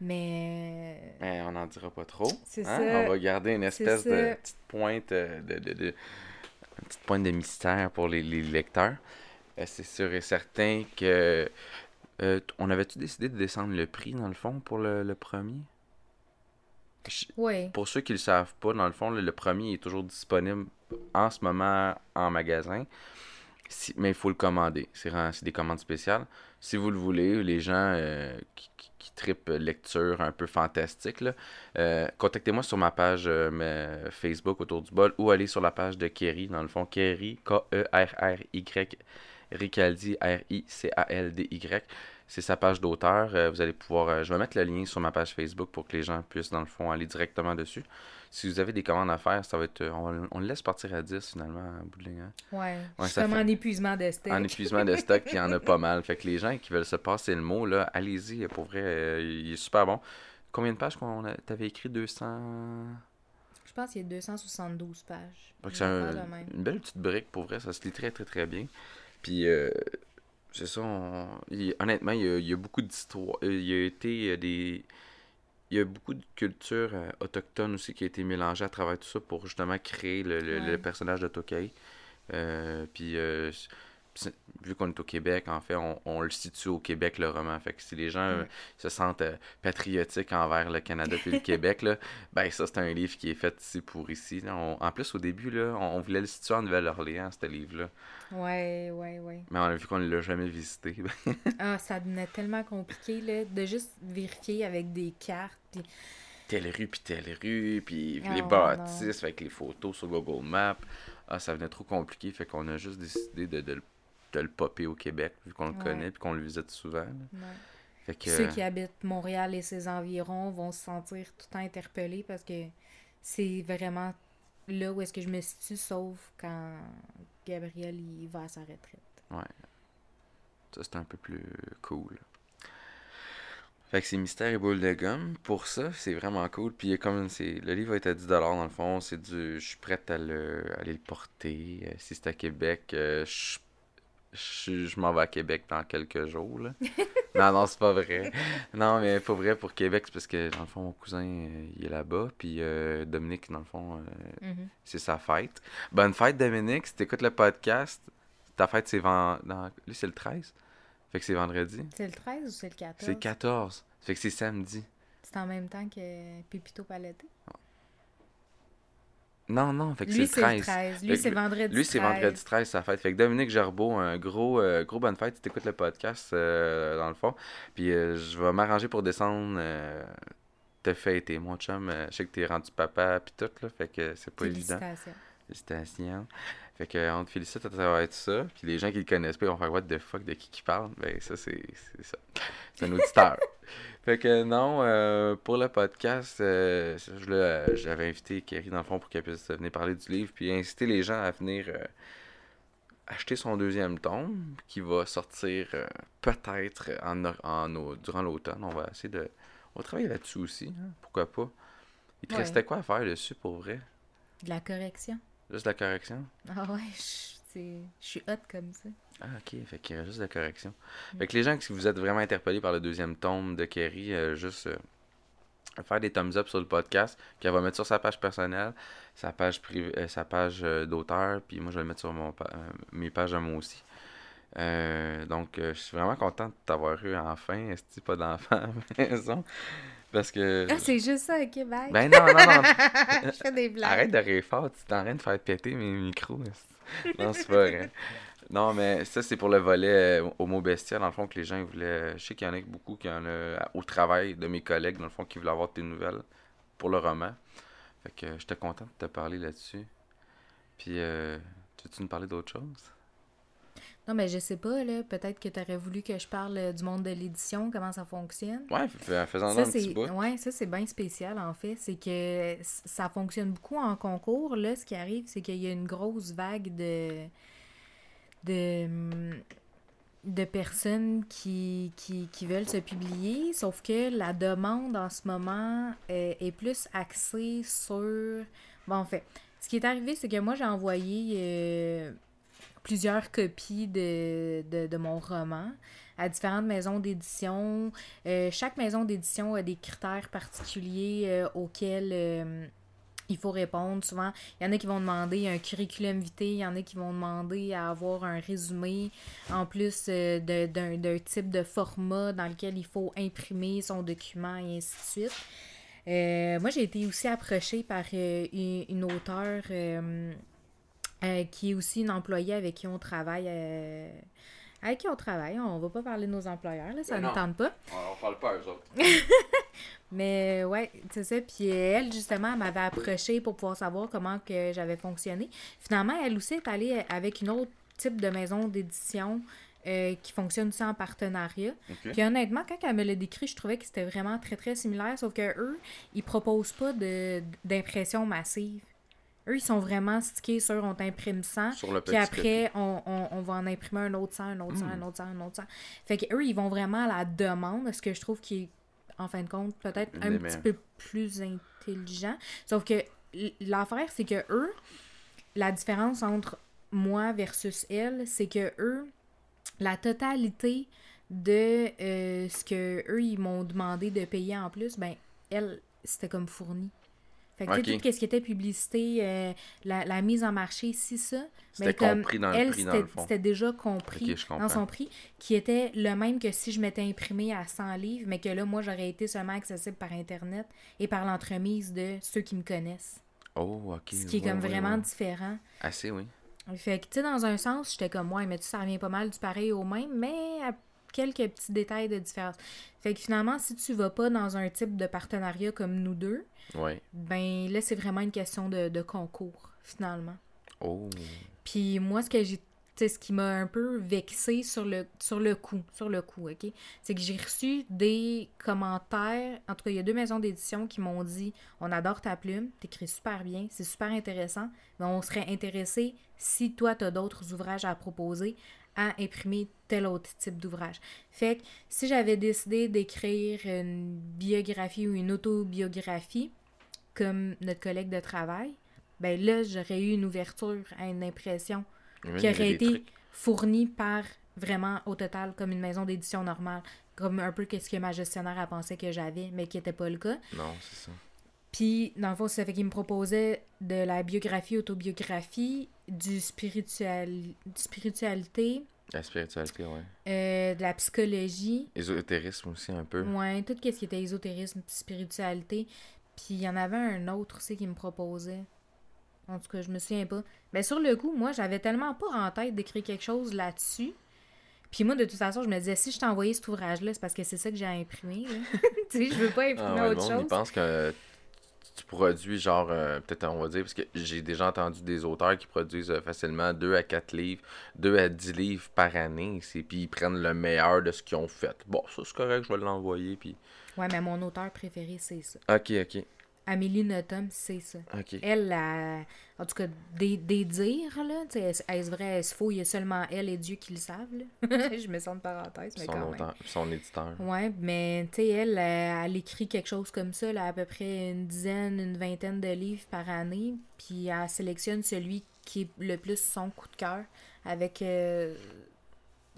[SPEAKER 3] Mais
[SPEAKER 2] Mais on n'en dira pas trop.
[SPEAKER 3] C'est
[SPEAKER 2] hein?
[SPEAKER 3] ça.
[SPEAKER 2] On va garder une espèce de petite pointe euh, de, de, de- une petite pointe de mystère pour les, les lecteurs. Euh, c'est sûr et certain que euh, on avait-tu décidé de descendre le prix dans le fond pour le, le premier?
[SPEAKER 3] Ouais,
[SPEAKER 2] Pour ceux qui le savent pas, dans le fond, le, le premier est toujours disponible en ce moment en magasin. Mais il faut le commander. C'est des commandes spéciales. Si vous le voulez, les gens euh, qui, qui, trippent lecture un peu fantastique, euh, contactez-moi sur ma page euh, Facebook autour du bol ou allez sur la page de Kerry. Dans le fond, Kerry, K-E-R-R-Y Ricaldi, R-I-C-A-L-D-Y. C'est sa page d'auteur. Euh, vous allez pouvoir. euh, je vais mettre le lien sur ma page Facebook pour que les gens puissent, dans le fond, aller directement dessus. Si vous avez des commandes à faire, ça va être. euh, On, on le laisse partir à 10 finalement, à bout de ligne, hein.
[SPEAKER 3] Ouais. suis
[SPEAKER 2] ça fait-
[SPEAKER 3] en épuisement de stock.
[SPEAKER 2] En épuisement de stock, puis il y en a pas mal. Fait que les gens qui veulent se passer le mot, là, allez-y, pour vrai, il est super bon. Combien de pages qu'on a... t'avais écrit? 200
[SPEAKER 3] Je pense qu'il y a 272 pages.
[SPEAKER 2] C'est un- une belle petite brique pour vrai, ça se lit très très très bien. Puis euh, c'est ça, on- il- honnêtement, il y, a, il y a beaucoup d'histoires. euh, Il y a été euh, des. Il y a beaucoup de culture euh, autochtone aussi qui a été mélangée à travers tout ça pour justement créer le, le- personnage de Tokay. Euh, puis euh, vu qu'on est au Québec, en fait, on, on le situe au Québec, le roman. Fait que si les gens euh, se sentent euh, patriotiques envers le Canada puis le Québec, là, ben ça, c'est un livre qui est fait ici pour ici. là. On- en plus, au début, là, on, on voulait le situer en Nouvelle-Orléans, ce livre-là.
[SPEAKER 3] Ouais, ouais, ouais.
[SPEAKER 2] Mais on a vu qu'on ne l'a jamais visité.
[SPEAKER 3] Ah, ça devenait tellement compliqué, là, de juste vérifier avec des cartes. Puis...
[SPEAKER 2] telle rue, puis telle rue, puis
[SPEAKER 3] Ah
[SPEAKER 2] les bâtisses avec les photos sur Google Maps. Ah, ça venait trop compliqué, fait qu'on a juste décidé de, de le- de le popper au Québec, vu qu'on le
[SPEAKER 3] Ouais.
[SPEAKER 2] connaît, puis qu'on le visite souvent. là.
[SPEAKER 3] Ouais.
[SPEAKER 2] Fait que...
[SPEAKER 3] Ceux qui habitent Montréal et ses environs vont se sentir tout le temps interpellés parce que c'est vraiment là où est-ce que je me situe, sauf quand Gabriel il va à sa retraite.
[SPEAKER 2] Ça, c'est un peu plus cool. Fait que c'est Mystère et Boule de gomme. Pour ça, c'est vraiment cool. Puis comme c'est le livre est à 10$ dans le fond, c'est du. Je suis prête à, le... à aller le porter. Euh, si c'est à Québec, euh, je je, je m'en vais à Québec dans quelques jours. Là. non, non, c'est pas vrai. Non, mais pas vrai pour Québec, c'est parce que dans le fond, mon cousin, euh, il est là-bas. Puis euh, Dominique, dans le fond, euh,
[SPEAKER 3] Mhm.
[SPEAKER 2] c'est sa fête. Bonne fête, Dominique. Si t'écoutes le podcast, ta fête, c'est vend... dans... Lui, c'est le 13. Fait que c'est vendredi.
[SPEAKER 3] C'est le 13 ou c'est le 14?
[SPEAKER 2] C'est 14. Fait que c'est samedi.
[SPEAKER 3] C'est en même temps que Pépito Paleté.
[SPEAKER 2] Non, non, fait que
[SPEAKER 3] Lui,
[SPEAKER 2] c'est le
[SPEAKER 3] le
[SPEAKER 2] 13.
[SPEAKER 3] 13.
[SPEAKER 2] Fait
[SPEAKER 3] Lui, c'est vendredi
[SPEAKER 2] Lui, c'est
[SPEAKER 3] 13.
[SPEAKER 2] vendredi 13, sa fête. Fait que Dominique Gerbeau, un gros, euh, gros bonne fête si t'écoutes le podcast, euh, dans le fond. Puis euh, je vais m'arranger pour descendre te fêter, mon chum. Je sais que t'es rendu papa, puis tout, là. Fait que c'est pas évident.
[SPEAKER 3] Félicitations.
[SPEAKER 2] Fait que on te félicite à travers tout ça. Puis les gens qui le connaissent pas, ils vont faire What the fuck de qui qui parle? Ben ça c'est ça. C'est un auditeur. fait que non, euh, pour le podcast, euh, j'avais invité Kerry dans le fond pour qu'elle puisse venir parler du livre. Puis inciter les gens à venir euh, acheter son deuxième tome qui va sortir euh, peut-être en, durant l'automne. On va essayer de. On va travailler là-dessus aussi. hein, Pourquoi pas? Il te
[SPEAKER 3] Ouais.
[SPEAKER 2] restait quoi à faire dessus pour vrai?
[SPEAKER 3] De la correction.
[SPEAKER 2] Juste la correction?
[SPEAKER 3] Ah ouais, je suis hot comme ça.
[SPEAKER 2] Ah, ok, fait qu'il y a juste de la correction. Fait que les gens, si vous êtes vraiment interpellés par le deuxième tome de Kerry, euh, juste euh, faire des thumbs up sur le podcast, qu'elle va mettre sur sa page personnelle, sa page privée, euh, sa page d'auteur, puis moi je vais le mettre sur mon pa- mes pages à moi aussi. Donc, je suis vraiment content de t'avoir eu enfin, est pas d'enfant à la maison. Parce que.
[SPEAKER 3] Ah, c'est juste ça, ok, bye.
[SPEAKER 2] Ben non, non, non.
[SPEAKER 3] je fais des blagues.
[SPEAKER 2] Arrête de rire fort, tu t'es en train de faire péter mes micros. Non, c'est pas vrai. Non, mais ça, c'est pour le volet euh, homo bestia, dans le fond, que les gens ils voulaient. Je sais qu'il y en a beaucoup qui en a au travail de mes collègues, dans le fond, qui voulaient avoir tes nouvelles pour le roman. Fait que euh, j'étais content de te parler là-dessus. Puis, euh, tu veux-tu nous parler d'autre chose?
[SPEAKER 3] Non, mais je sais pas, là. Peut-être que tu aurais voulu que je parle euh, du monde de l'édition, comment ça fonctionne.
[SPEAKER 2] Ouais, fais- faisons
[SPEAKER 3] Ça,
[SPEAKER 2] un petit bout.
[SPEAKER 3] ouais, ça c'est bien spécial en fait, c'est que ça fonctionne beaucoup en concours là, ce qui arrive c'est qu'il y a une grosse vague de de hum, de personnes qui, qui, qui veulent se publier, sauf que la demande en ce moment euh, est plus axée sur... Bon, en fait, ce qui est arrivé, c'est que moi, j'ai envoyé euh, plusieurs copies de, de, de mon roman à différentes maisons d'édition. Euh, chaque maison d'édition a des critères particuliers auxquels il faut répondre. Souvent, il y en a qui vont demander un curriculum vitae, il y en a qui vont demander à avoir un résumé en plus euh, d'un type de format dans lequel il faut imprimer son document et ainsi de suite. Euh, moi, j'ai été aussi approchée par euh, une, une auteure qui est aussi une employée avec qui on travaille. Avec qui on travaille. On va pas parler de nos employeurs, là, ça
[SPEAKER 2] Ben
[SPEAKER 3] ne
[SPEAKER 2] non.
[SPEAKER 3] tente pas.
[SPEAKER 2] On, parle pas eux autres.
[SPEAKER 3] Mais ouais, c'est ça. Puis elle, justement, elle m'avait approché pour pouvoir savoir comment que j'avais fonctionné. Finalement, elle aussi est allée avec une autre type de maison d'édition euh, qui fonctionne aussi en partenariat. Puis honnêtement, quand elle me l'a décrit, je trouvais que c'était vraiment très très similaire, sauf que eux, ils proposent pas d'impression massive. Eux, ils sont vraiment stickés sur on t'imprime 100,
[SPEAKER 2] Sur le
[SPEAKER 3] puis après, on, on, on va en imprimer un autre 100, un autre 100,
[SPEAKER 2] Mm.
[SPEAKER 3] un autre 100, un autre 100. Fait que eux, ils vont vraiment à la demande, ce que je trouve qui est, en fin de compte, peut-être un petit peu plus intelligent. Sauf que l'affaire, c'est que eux, la différence entre moi versus elle, c'est que eux, la totalité de euh, ce que eux ils m'ont demandé de payer en plus, ben elle, c'était comme fourni. Fait que tu sais,
[SPEAKER 2] Ok.
[SPEAKER 3] tout ce qui était publicité, euh, la, la mise en marché, si ça,
[SPEAKER 2] C'était
[SPEAKER 3] mais comme
[SPEAKER 2] compris dans le
[SPEAKER 3] elle,
[SPEAKER 2] prix, dans
[SPEAKER 3] c'était-
[SPEAKER 2] le fond.
[SPEAKER 3] C'était déjà compris dans son prix, qui était le même que si je m'étais imprimé à 100 livres, mais que là, moi, j'aurais été seulement accessible par Internet et par l'entremise de ceux qui me connaissent.
[SPEAKER 2] Oh, ok.
[SPEAKER 3] Ce qui est comme vraiment différent.
[SPEAKER 2] Assez, oui.
[SPEAKER 3] Fait que, tu sais, dans un sens, j'étais comme, ouais, mais tu sais, ça revient pas mal du pareil au même, mais quelques petits détails de différence. Fait que finalement, si tu vas pas dans un type de partenariat comme nous deux,
[SPEAKER 2] Ouais.
[SPEAKER 3] ben là, c'est vraiment une question de, de concours, finalement.
[SPEAKER 2] Oh.
[SPEAKER 3] Puis moi, ce que j'ai. tu sais, ce qui m'a un peu vexé sur le, sur le coup, sur le coup, OK? C'est que j'ai reçu des commentaires. En tout cas, il y a deux maisons d'édition qui m'ont dit On adore ta plume, t'écris super bien, c'est super intéressant, mais on serait intéressé si toi, t'as d'autres ouvrages à proposer à imprimer tel autre type d'ouvrage. Fait que si j'avais décidé d'écrire une biographie ou une autobiographie, comme notre collègue de travail, ben là, j'aurais eu une ouverture à une impression
[SPEAKER 2] Oui,
[SPEAKER 3] qui aurait été fournie par vraiment au total comme une maison d'édition normale, comme un peu ce que ma gestionnaire a pensé que j'avais, mais qui n'était pas le cas.
[SPEAKER 2] Non, c'est ça.
[SPEAKER 3] Puis, dans le fond, ça fait qu'il me proposait de la biographie, autobiographie, du spiritual... du spiritualité,
[SPEAKER 2] La spiritualité, ouais.
[SPEAKER 3] euh, de la psychologie,
[SPEAKER 2] Ésotérisme aussi, un peu.
[SPEAKER 3] ouais, tout ce qui était ésotérisme, spiritualité. Puis, il y en avait un autre aussi qui me proposait. En tout cas, je me souviens pas. Mais sur le coup, moi, j'avais tellement pas en tête d'écrire quelque chose là-dessus. Puis moi, de toute façon, je me disais, si je t'ai envoyé cet ouvrage-là, c'est parce que c'est ça que j'ai imprimé. tu sais, je veux pas imprimer
[SPEAKER 2] Ah ouais,
[SPEAKER 3] autre
[SPEAKER 2] il
[SPEAKER 3] chose.
[SPEAKER 2] pense que tu produis genre, euh, peut-être on va dire, parce que j'ai déjà entendu des auteurs qui produisent euh, facilement 2 à 4 livres, 2 à 10 livres par année, c'est- puis ils prennent le meilleur de ce qu'ils ont fait. Bon, ça c'est correct, je vais l'envoyer, puis...
[SPEAKER 3] Ouais, mais mon auteur préféré, c'est ça.
[SPEAKER 2] Ok, ok,
[SPEAKER 3] Amélie Nothomb, c'est ça. Elle, a- en tout cas, des, des dires, là, est-ce vrai, est-ce faux, il y a seulement elle et Dieu qui le savent, là. je me sens de parenthèse, mais
[SPEAKER 2] Son,
[SPEAKER 3] quand même.
[SPEAKER 2] son éditeur.
[SPEAKER 3] Ouais, mais tu sais, elle, euh, elle écrit quelque chose comme ça, là, à peu près une dizaine, une vingtaine de livres par année, puis elle sélectionne celui qui est le plus son coup de cœur avec, euh,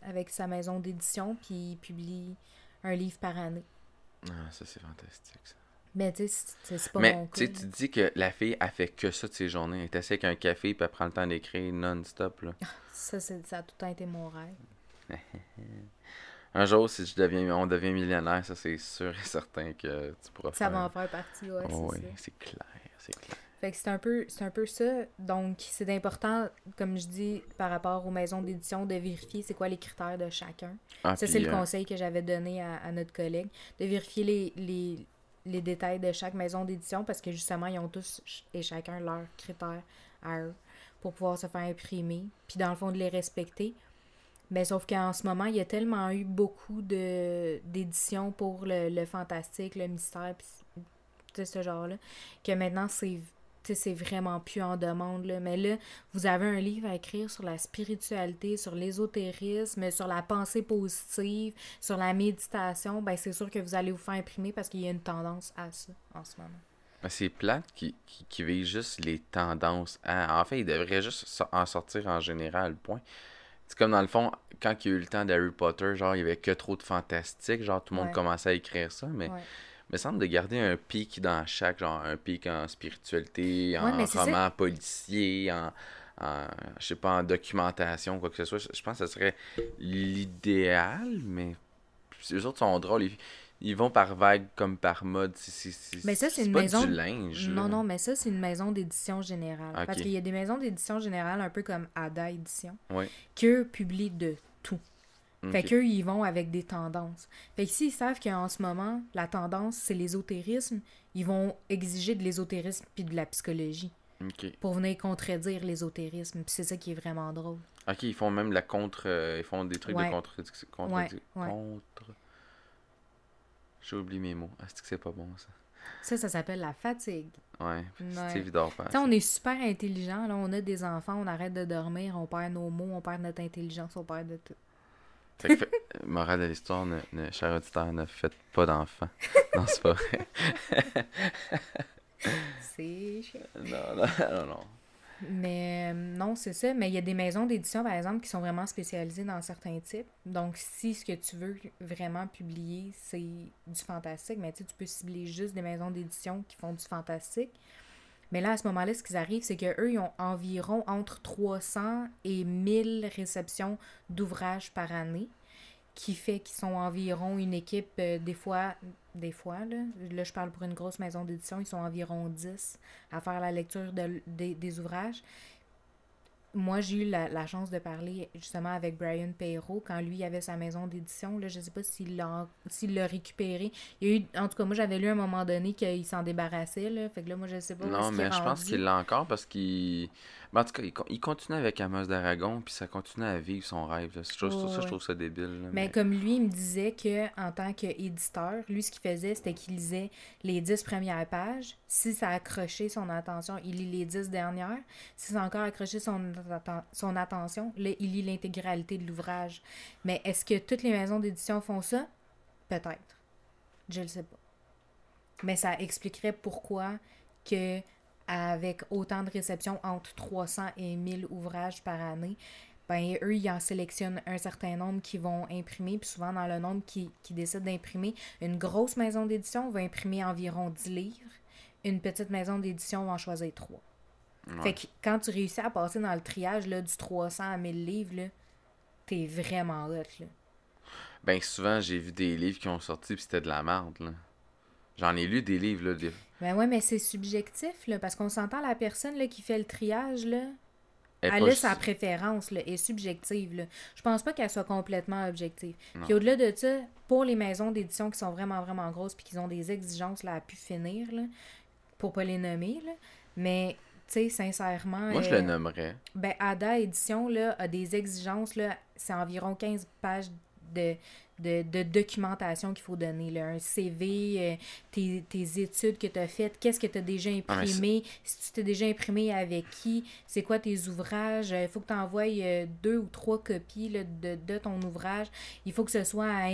[SPEAKER 3] avec sa maison d'édition, puis il publie un livre par année.
[SPEAKER 2] Ah, ça c'est fantastique, ça.
[SPEAKER 3] Mais tu sais, c'est c'est pas
[SPEAKER 2] Mais
[SPEAKER 3] mon
[SPEAKER 2] tu tu dis que la fille, elle fait que ça de ses journées. Elle est assise avec un café, puis elle prend le temps d'écrire non-stop, là.
[SPEAKER 3] Ça, c'est- ça a tout le temps été mon rêve.
[SPEAKER 2] Un jour, si je deviens, on devient millionnaire, ça c'est sûr et certain que tu pourras
[SPEAKER 3] Ça
[SPEAKER 2] faire.
[SPEAKER 3] va en faire partie, ouais,
[SPEAKER 2] Oh,
[SPEAKER 3] c'est
[SPEAKER 2] oui,
[SPEAKER 3] ça.
[SPEAKER 2] c'est clair, c'est clair.
[SPEAKER 3] Fait que c'est un peu c'est un peu ça. Donc c'est important, comme je dis, par rapport aux maisons d'édition, de vérifier c'est quoi les critères de chacun.
[SPEAKER 2] Ah,
[SPEAKER 3] ça, c'est le
[SPEAKER 2] euh,
[SPEAKER 3] conseil que j'avais donné à, à notre collègue, de vérifier les, les, les détails de chaque maison d'édition parce que justement, ils ont tous et chacun leurs critères à eux pour pouvoir se faire imprimer. Puis dans le fond, de les respecter. Mais sauf qu'en ce moment, il y a tellement eu beaucoup d'éditions pour le, fantastique, le mystère, puis ce genre-là, que maintenant, c'est c'est vraiment plus en demande. Là. Mais là, vous avez un livre à écrire sur la spiritualité, sur l'ésotérisme, sur la pensée positive, sur la méditation. Ben, c'est sûr que vous allez vous faire imprimer parce qu'il y a une tendance à ça en ce moment.
[SPEAKER 2] mais c'est plate qui, qui, qui vise juste les tendances. à- En fait, il devrait juste en sortir en général, point. C'est comme dans le fond, quand il y a eu le temps d'Harry Potter, genre, il y avait que trop de fantastique, genre, tout le monde commençait à écrire ça, mais
[SPEAKER 3] Ouais.
[SPEAKER 2] Il me semble de garder un pic dans chaque, genre, un pic en spiritualité, en
[SPEAKER 3] Ouais,
[SPEAKER 2] roman policier, en, en, je sais pas, en documentation, quoi que ce soit. Je, je pense que ce serait l'idéal, mais les autres sont drôles. Ils, ils vont par vague comme par mode. C'est-
[SPEAKER 3] Mais ça, c'est une
[SPEAKER 2] pas
[SPEAKER 3] maison-
[SPEAKER 2] du linge.
[SPEAKER 3] Non,
[SPEAKER 2] là.
[SPEAKER 3] non, mais ça, c'est une maison d'édition générale. Parce qu'il y a des maisons d'édition générale un peu comme Ada Édition,
[SPEAKER 2] Ouais.
[SPEAKER 3] qu'eux publient de tout. Fait qu'eux, ils vont avec des tendances. Fait que s'ils savent qu'en ce moment, la tendance, c'est l'ésotérisme, ils vont exiger de l'ésotérisme puis de la psychologie pour venir contredire l'ésotérisme. Puis c'est ça qui est vraiment drôle.
[SPEAKER 2] Ok, ils font même la contre. euh, ils font des trucs
[SPEAKER 3] Ouais.
[SPEAKER 2] de contre. contre,
[SPEAKER 3] Ouais, ouais.
[SPEAKER 2] contre... J'ai oublié mes mots. Ah, c'est que c'est pas bon ça?
[SPEAKER 3] Ça, ça s'appelle la fatigue.
[SPEAKER 2] Ouais.
[SPEAKER 3] Tu sais, on est super intelligent, là. On a des enfants, on arrête de dormir, on perd nos mots, on perd notre intelligence, on perd de tout.
[SPEAKER 2] Fait que, fait- morale de l'histoire, ne, ne, cher auditeur, ne faites pas d'enfants. non, c'est pas vrai.
[SPEAKER 3] C'est
[SPEAKER 2] non, non, non, non.
[SPEAKER 3] Mais euh, non, c'est ça. Mais il y a des maisons d'édition, par exemple, qui sont vraiment spécialisées dans certains types. Donc, si ce que tu veux vraiment publier, c'est du fantastique, mais tu peux cibler juste des maisons d'édition qui font du fantastique. Mais là, à ce moment-là, ce qui arrive, c'est qu'eux, ils ont environ entre 300 et 1000 réceptions d'ouvrages par année, qui fait qu'ils sont environ une équipe, euh, des fois, des fois, là, je parle pour une grosse maison d'édition, ils sont environ 10 à faire la lecture de- des- des ouvrages. Moi, j'ai eu la, la chance de parler justement avec Brian Perrault quand lui avait sa maison d'édition. Là, je sais pas s'il l'a s'il l'a récupéré. Il y a eu, en tout cas, moi, j'avais lu à un moment donné qu'il s'en débarrassait. Là, fait que là, moi, je sais pas.
[SPEAKER 2] Non, mais je pense qu'il l'a encore parce qu'il. En tout cas, il, il continue avec Amos d'Aragon, puis ça continue à vivre son rêve. là. Je trouve,
[SPEAKER 3] Ouais,
[SPEAKER 2] ça, je
[SPEAKER 3] ouais.
[SPEAKER 2] trouve ça débile. là,
[SPEAKER 3] Mais
[SPEAKER 2] mais-
[SPEAKER 3] comme lui, il me disait que en tant qu'éditeur, lui, ce qu'il faisait, c'était qu'il lisait les dix premières pages. Si ça a accroché son attention, il lit les dix dernières. Si ça a encore accroché son, atten- son attention, là, il lit l'intégralité de l'ouvrage. Mais est-ce que toutes les maisons d'édition font ça? Peut-être. Je le sais pas. Mais ça expliquerait pourquoi que avec autant de réceptions entre 300 et 1000 ouvrages par année, ben eux, ils en sélectionnent un certain nombre qui vont imprimer, puis souvent dans le nombre qui, qui décident d'imprimer, une grosse maison d'édition va imprimer environ 10 livres, une petite maison d'édition va en choisir 3.
[SPEAKER 2] Ouais.
[SPEAKER 3] Fait que quand tu réussis à passer dans le triage là, du 300 à 1000 livres, là, t'es vraiment hot, là.
[SPEAKER 2] Ben, souvent, j'ai vu des livres qui ont sorti, puis c'était de la merde. là. J'en ai lu des livres, là. des-
[SPEAKER 3] Ben ouais, mais c'est subjectif, là, parce qu'on s'entend la personne là, qui fait le triage, là,
[SPEAKER 2] Elle
[SPEAKER 3] a sa préférence, là, est subjective, là. Je pense pas qu'elle soit complètement objective.
[SPEAKER 2] Non.
[SPEAKER 3] Puis au-delà de ça, pour les maisons d'édition qui sont vraiment, vraiment grosses puis qui ont des exigences, là, à pu finir, là, pour pas les nommer, là, mais, tu sais, sincèrement...
[SPEAKER 2] Moi, je
[SPEAKER 3] euh,
[SPEAKER 2] le nommerais.
[SPEAKER 3] Ben, Ada Édition, là, a des exigences, là, c'est environ 15 pages de, de, de documentation qu'il faut donner, là. Un CV, euh, tes, tes études que tu as faites, qu'est-ce que tu as déjà
[SPEAKER 2] Ah,
[SPEAKER 3] imprimé, si tu t'es déjà imprimé avec qui, c'est quoi tes ouvrages, il faut que tu envoies deux ou trois copies là, de, de ton ouvrage, il faut que ce soit à,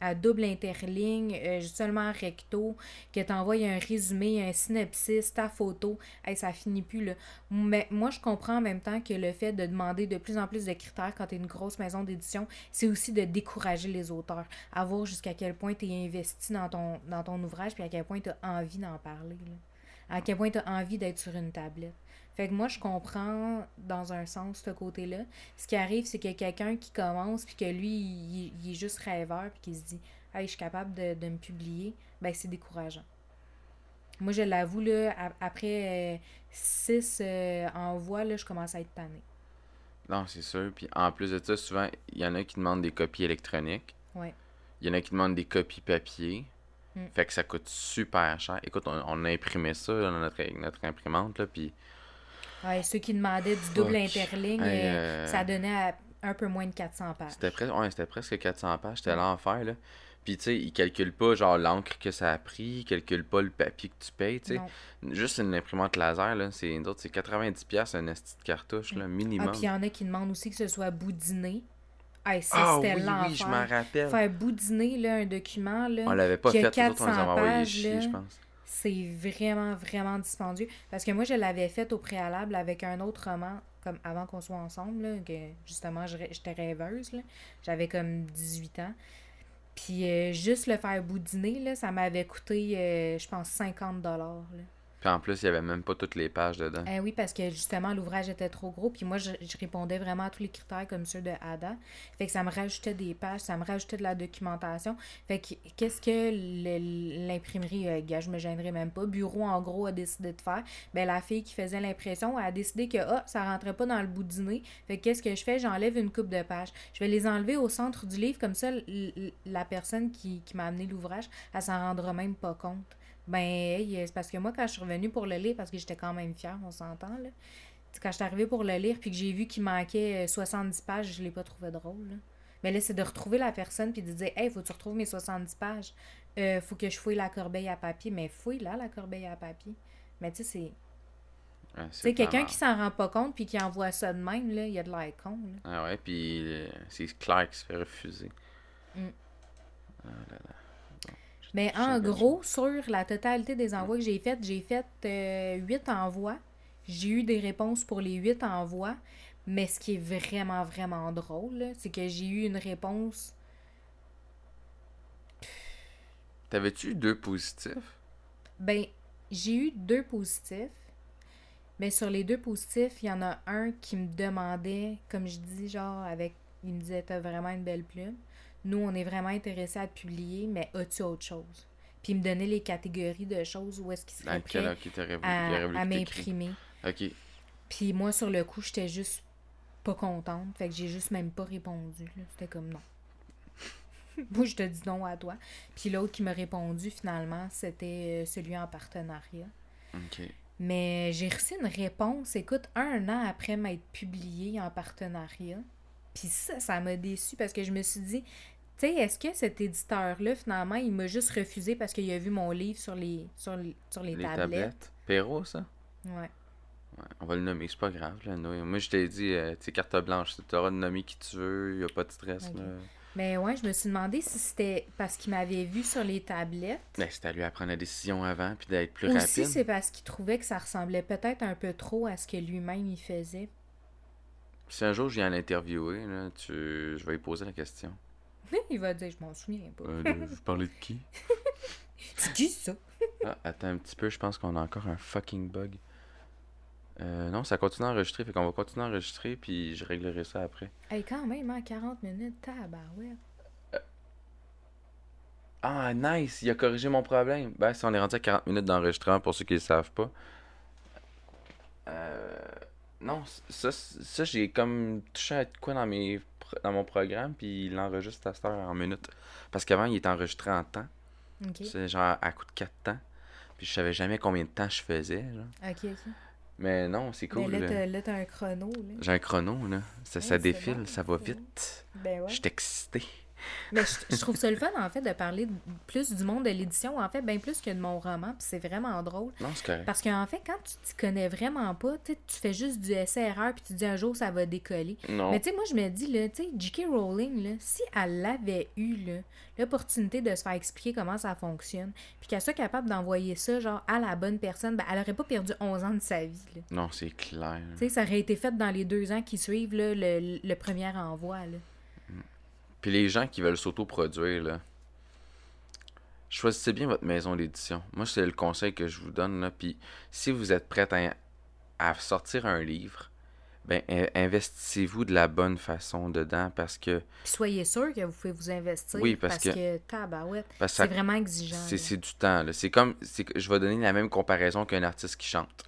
[SPEAKER 3] à double interligne, euh, seulement recto, que tu envoies un résumé, un synopsis, ta photo, hey, ça finit plus, là. Mais moi, je comprends en même temps que le fait de demander de plus en plus de critères quand tu es une grosse maison d'édition, c'est aussi de décourager les auteurs. À voir jusqu'à quel point tu es investi dans ton, dans ton ouvrage, puis à quel point tu as envie d'en parler. À quel point tu as envie d'être sur une tablette. Fait que moi, je comprends dans un sens ce côté-là. Ce qui arrive, c'est que quelqu'un qui commence, puis que lui, il, est juste rêveur, puis qui se dit Hey, je suis capable de, de me publier, ben c'est décourageant. Moi, je l'avoue, là, après euh, six euh, envois, là, je commence à être tannée.
[SPEAKER 2] Non, c'est sûr. Puis en plus de ça, souvent, il y en a qui demandent des copies électroniques.
[SPEAKER 3] Ouais.
[SPEAKER 2] Il y en a qui demandent des copies papier.
[SPEAKER 3] Mm.
[SPEAKER 2] Fait que ça coûte super cher. Écoute, on, on a imprimé ça là, dans notre, notre imprimante, là, puis...
[SPEAKER 3] Ouais, ceux qui demandaient du double interligne, euh,
[SPEAKER 2] euh,
[SPEAKER 3] ça donnait un peu moins de 400 pages.
[SPEAKER 2] C'était presque, ouais, c'était presque 400 pages, c'était
[SPEAKER 3] Ouais.
[SPEAKER 2] l'enfer, là. Puis, tu sais, ils calculent pas, genre, l'encre que ça a pris, ils calculent pas le papier que tu payes, tu sais. Juste une imprimante laser, là, c'est c'est 90$ un esti de cartouche, là,
[SPEAKER 3] Ah,
[SPEAKER 2] minimum.
[SPEAKER 3] puis il y en a qui demandent aussi que ce soit boudiné. Hey, ça,
[SPEAKER 2] Ah
[SPEAKER 3] c'était
[SPEAKER 2] oui,
[SPEAKER 3] l'enfer.
[SPEAKER 2] oui, je m'en rappelle.
[SPEAKER 3] Faire boudiner là, un document, là,
[SPEAKER 2] On l'avait pas
[SPEAKER 3] qui
[SPEAKER 2] fait,
[SPEAKER 3] a
[SPEAKER 2] les autres, on les
[SPEAKER 3] 400
[SPEAKER 2] avait envoyés
[SPEAKER 3] pages,
[SPEAKER 2] chier,
[SPEAKER 3] là.
[SPEAKER 2] je pense.
[SPEAKER 3] c'est vraiment, vraiment dispendieux. Parce que moi, je l'avais fait au préalable avec un autre roman, comme avant qu'on soit ensemble, là, que justement, j'étais rêveuse. là. J'avais comme 18 ans. Puis euh, juste le faire boudiner, là, ça m'avait coûté, euh, je pense, 50 dollars.
[SPEAKER 2] Puis en plus, il y avait même pas toutes les pages dedans.
[SPEAKER 3] Eh oui, parce que justement, l'ouvrage était trop gros. Puis moi, je, répondais vraiment à tous les critères comme ceux de Ada. Fait que ça me rajoutait des pages, ça me rajoutait de la documentation. Fait que qu'est-ce que l'imprimerie, euh, gars, je me gênerais même pas, bureau en gros a décidé de faire? Ben la fille qui faisait l'impression a décidé que ah, ça rentrait pas dans le bout du nez. Fait que qu'est-ce que je fais? J'enlève une coupe de pages. Je vais les enlever au centre du livre, comme ça, la personne qui, qui m'a amené l'ouvrage, elle s'en rendra même pas compte. Ben, c'est parce que moi, quand je suis revenue pour le lire, parce que j'étais quand même fière, on s'entend, là. Quand je suis arrivée pour le lire, puis que j'ai vu qu'il manquait euh, 70 pages, je l'ai pas trouvé drôle. là. Mais là, c'est de retrouver la personne, puis de dire Hey, faut que tu retrouves mes 70 pages. Euh, faut que je fouille la corbeille à papier. Mais fouille là, la corbeille à papier. Mais tu sais, c'est.
[SPEAKER 2] Ouais,
[SPEAKER 3] Tu sais, quelqu'un qui s'en rend pas compte, puis qui envoie ça de même, là, il y a de l'air con. là.
[SPEAKER 2] Ah ouais, puis euh, c'est clair qu'il se fait refuser.
[SPEAKER 3] Mm.
[SPEAKER 2] Ah là là.
[SPEAKER 3] Mais en gros, sur la totalité des envois que j'ai faites, j'ai fait euh, 8 envois. J'ai eu des réponses pour les 8 envois. Mais ce qui est vraiment, vraiment drôle, c'est que j'ai eu une réponse.
[SPEAKER 2] T'avais-tu eu deux positifs?
[SPEAKER 3] Ben, j'ai eu deux positifs. Mais sur les deux positifs, il y en a un qui me demandait, comme je dis, genre, avec. Il me disait, t'as vraiment une belle plume. Nous, on est vraiment intéressés à te publier, mais as-tu autre chose? Puis il me donnait les catégories de choses où est-ce qu'il serait prêt à, à m'imprimer.
[SPEAKER 2] Ok.
[SPEAKER 3] Puis moi, sur le coup, j'étais juste pas contente. Fait que j'ai juste même pas répondu. C'était comme non. moi, je te dis non à toi. Puis l'autre qui m'a répondu, finalement, c'était euh, celui en partenariat.
[SPEAKER 2] Ok.
[SPEAKER 3] Mais j'ai reçu une réponse, écoute, un an après m'être publié en partenariat. Puis ça, ça m'a déçu parce que je me suis dit, tu sais, est-ce que cet éditeur-là, finalement, il m'a juste refusé parce qu'il a vu mon livre sur les, sur les, sur les,
[SPEAKER 2] Les
[SPEAKER 3] tablettes?
[SPEAKER 2] tablettes? Perrault, ça?
[SPEAKER 3] Ouais.
[SPEAKER 2] Ouais, on va le nommer, c'est pas grave. Là. Moi, je t'ai dit, euh, tu carte blanche, tu auras de nommer qui tu veux, y a pas de stress. Là.
[SPEAKER 3] Mais ouais, je me suis demandé si c'était parce qu'il m'avait vu sur les tablettes.
[SPEAKER 2] Ben, c'est à lui à prendre la décision avant, puis d'être plus
[SPEAKER 3] Aussi,
[SPEAKER 2] rapide.
[SPEAKER 3] c'est parce qu'il trouvait que ça ressemblait peut-être un peu trop à ce que lui-même il faisait.
[SPEAKER 2] Si un jour je viens l'interviewer, tu... je vais lui poser la question.
[SPEAKER 3] Il va dire, je m'en souviens pas.
[SPEAKER 2] Euh, vous parlez de qui?
[SPEAKER 3] C'est qui ça?
[SPEAKER 2] Ah, attends un petit peu, je pense qu'on a encore un fucking bug. Euh, non, ça continue à enregistrer, fait qu'on va continuer à enregistrer, puis je réglerai ça après.
[SPEAKER 3] Hey, quand même, en 40 minutes, tabarouette.
[SPEAKER 2] Ah, nice, il a corrigé mon problème. Ben, si on est rendu à 40 minutes d'enregistrement, pour ceux qui ne le savent pas. Euh, non, ça, ça j'ai comme touché à quoi dans, mes, dans mon programme, puis il l'enregistre à cette heure en minutes. Parce qu'avant, il était enregistré en temps. C'est genre à coup de 4 temps. Puis je savais jamais combien de temps je faisais. Genre.
[SPEAKER 3] Ok, ok.
[SPEAKER 2] Mais non, c'est cool.
[SPEAKER 3] Mais là, t'as- un chrono.
[SPEAKER 2] J'ai un chrono, là. Ça,
[SPEAKER 3] Ouais,
[SPEAKER 2] ça
[SPEAKER 3] c'est
[SPEAKER 2] défile, ça va vite.
[SPEAKER 3] Ben ouais.
[SPEAKER 2] Je suis excité.
[SPEAKER 3] Mais je, je trouve ça le fun, en fait, de parler plus du monde de l'édition, en fait, bien plus que de mon roman, puis c'est vraiment drôle.
[SPEAKER 2] Non, c'est correct.
[SPEAKER 3] Parce qu'en fait, quand tu t'y connais vraiment pas, tu fais juste du essai-erreur, puis tu dis un jour ça va décoller.
[SPEAKER 2] Non.
[SPEAKER 3] Mais tu sais, moi, je me dis, là, tu sais, J.K. Rowling, là, si elle avait eu, là, l'opportunité de se faire expliquer comment ça fonctionne, puis qu'elle soit capable d'envoyer ça, genre, à la bonne personne, ben, elle aurait pas perdu 11 ans de sa vie, là.
[SPEAKER 2] Non, c'est clair.
[SPEAKER 3] Tu sais, ça aurait été fait dans les deux ans qui suivent, là, le, le premier envoi, là.
[SPEAKER 2] Puis les gens qui veulent s'autoproduire, là, choisissez bien votre maison d'édition. Moi, c'est le conseil que je vous donne. Là. Puis si vous êtes prêt à, à sortir un livre, ben in- investissez-vous de la bonne façon dedans parce que,
[SPEAKER 3] Puis soyez sûr que vous pouvez vous investir,
[SPEAKER 2] Oui, parce
[SPEAKER 3] parce,
[SPEAKER 2] que-
[SPEAKER 3] c'est vraiment exigeant.
[SPEAKER 2] c'est du temps. C'est comme, je vais donner la même comparaison qu'un artiste qui chante.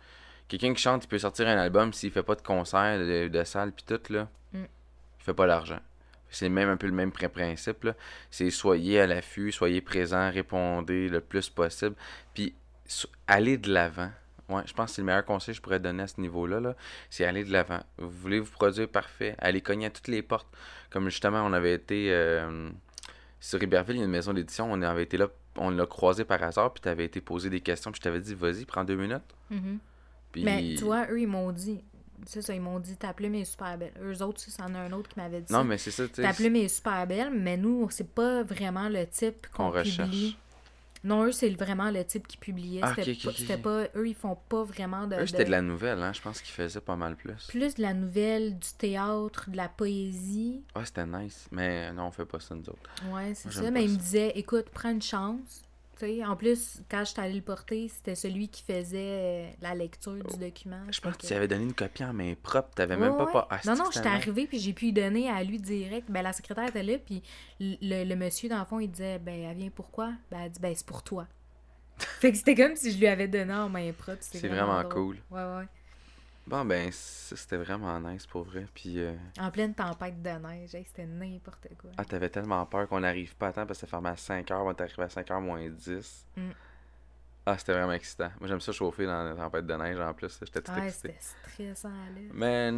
[SPEAKER 2] Quelqu'un qui chante, il peut sortir un album s'il fait pas de concert, de, de salle, puis tout, là,
[SPEAKER 3] Mm.
[SPEAKER 2] il fait pas d'argent. C'est même un peu le même prin- principe, là. C'est soyez à l'affût, soyez présent, répondez le plus possible, puis allez de l'avant. Ouais, je pense que c'est le meilleur conseil que je pourrais donner à ce niveau-là, là, c'est aller de l'avant. Vous voulez vous produire parfait, allez cogner à toutes les portes. Comme justement, on avait été euh, sur Iberville, il y a une maison d'édition, on avait été là, on l'a croisé par hasard, puis t'avais été posé des questions, puis je t'avais dit, vas-y, prends deux minutes.
[SPEAKER 3] Mhm.
[SPEAKER 2] Puis...
[SPEAKER 3] Mais tu vois, eux, ils m'ont dit, c'est ça, ils m'ont dit, ta plume est super belle. Eux autres, c'en a un autre qui m'avait dit
[SPEAKER 2] Non, mais c'est ça, tu.
[SPEAKER 3] Ta plume est super belle, mais nous, c'est pas vraiment le type
[SPEAKER 2] Qu'on
[SPEAKER 3] qu'on
[SPEAKER 2] recherche.
[SPEAKER 3] Non, eux, c'est vraiment le type qui publiait.
[SPEAKER 2] Ah,
[SPEAKER 3] C'était
[SPEAKER 2] ok, ok,
[SPEAKER 3] pas, Eux, ils font pas vraiment de.
[SPEAKER 2] Eux, c'était
[SPEAKER 3] de-
[SPEAKER 2] de la nouvelle, hein. Je pense qu'ils faisaient pas mal plus.
[SPEAKER 3] Plus de la nouvelle, du théâtre, de la poésie.
[SPEAKER 2] Ouais, c'était nice. Mais non, on fait pas ça, nous autres.
[SPEAKER 3] Ouais, c'est ça. Mais
[SPEAKER 2] pas
[SPEAKER 3] il me
[SPEAKER 2] ça.
[SPEAKER 3] disait, écoute, prends une chance. Tu en plus, quand je suis allée le porter, c'était celui qui faisait euh, la lecture du document.
[SPEAKER 2] Je pense que tu avais donné une copie en main propre. T'avais même
[SPEAKER 3] Ouais,
[SPEAKER 2] pas
[SPEAKER 3] ouais.
[SPEAKER 2] pas. Ah,
[SPEAKER 3] non, non, j'étais arrivée puis j'ai pu y donner à lui direct. Ben, la secrétaire était là, puis le, le- monsieur, dans le fond, il disait Ben, elle vient pourquoi Ben, elle dit Ben, c'est pour toi. fait que c'était comme si je lui avais donné en main propre.
[SPEAKER 2] C'est vraiment
[SPEAKER 3] drôle.
[SPEAKER 2] cool.
[SPEAKER 3] Ouais, ouais.
[SPEAKER 2] Bon, ben, ça, c'était vraiment nice pour vrai. Puis, euh,
[SPEAKER 3] En pleine tempête de neige, hey, c'était n'importe quoi.
[SPEAKER 2] ah, t'avais tellement peur qu'on n'arrive pas à temps parce que ça fermait à 5h. On est arrivé à 5h moins 10.
[SPEAKER 3] Mm.
[SPEAKER 2] Ah, c'était vraiment excitant. Moi, j'aime ça chauffer dans la tempête de neige en plus. J'étais tout
[SPEAKER 3] Ouais,
[SPEAKER 2] excité.
[SPEAKER 3] c'était stressant, là.
[SPEAKER 2] Mais,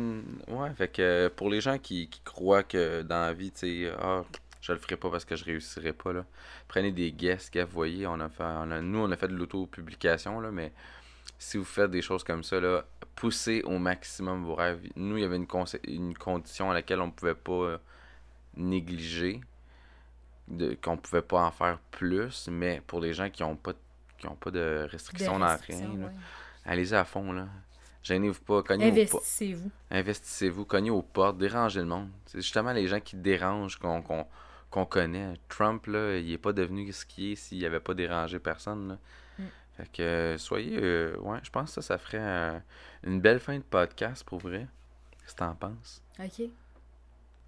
[SPEAKER 2] ouais, fait que pour les gens qui, qui croient que dans la vie, tu sais, ah, je le ferai pas parce que je réussirai pas, là. Prenez des guests, vous voyez, on a fait, on a- nous, on a fait de l'auto-publication, là, mais si vous faites des choses comme ça, là, poussez au maximum vos rêves. Nous, il y avait une, condition à laquelle on pouvait pas euh, négliger, qu'on pouvait pas en faire plus, mais pour les gens qui ont pas, qui ont pas de restrictions dans rien,
[SPEAKER 3] restrictions,
[SPEAKER 2] là,
[SPEAKER 3] ouais.
[SPEAKER 2] allez-y à fond, là. Gênez-vous pas, cognez po-
[SPEAKER 3] Investissez-vous.
[SPEAKER 2] Investissez-vous, cognez aux portes, dérangez le monde. C'est justement les gens qui dérangent qu'on connaît. Trump, là, il est pas devenu ce qu'il est s'il avait pas dérangé personne. Là. Fait que euh, soyez. euh, ouais, je pense que ça, ça ferait euh, une belle fin de podcast pour vrai. Qu'est-ce que t'en penses?
[SPEAKER 3] OK.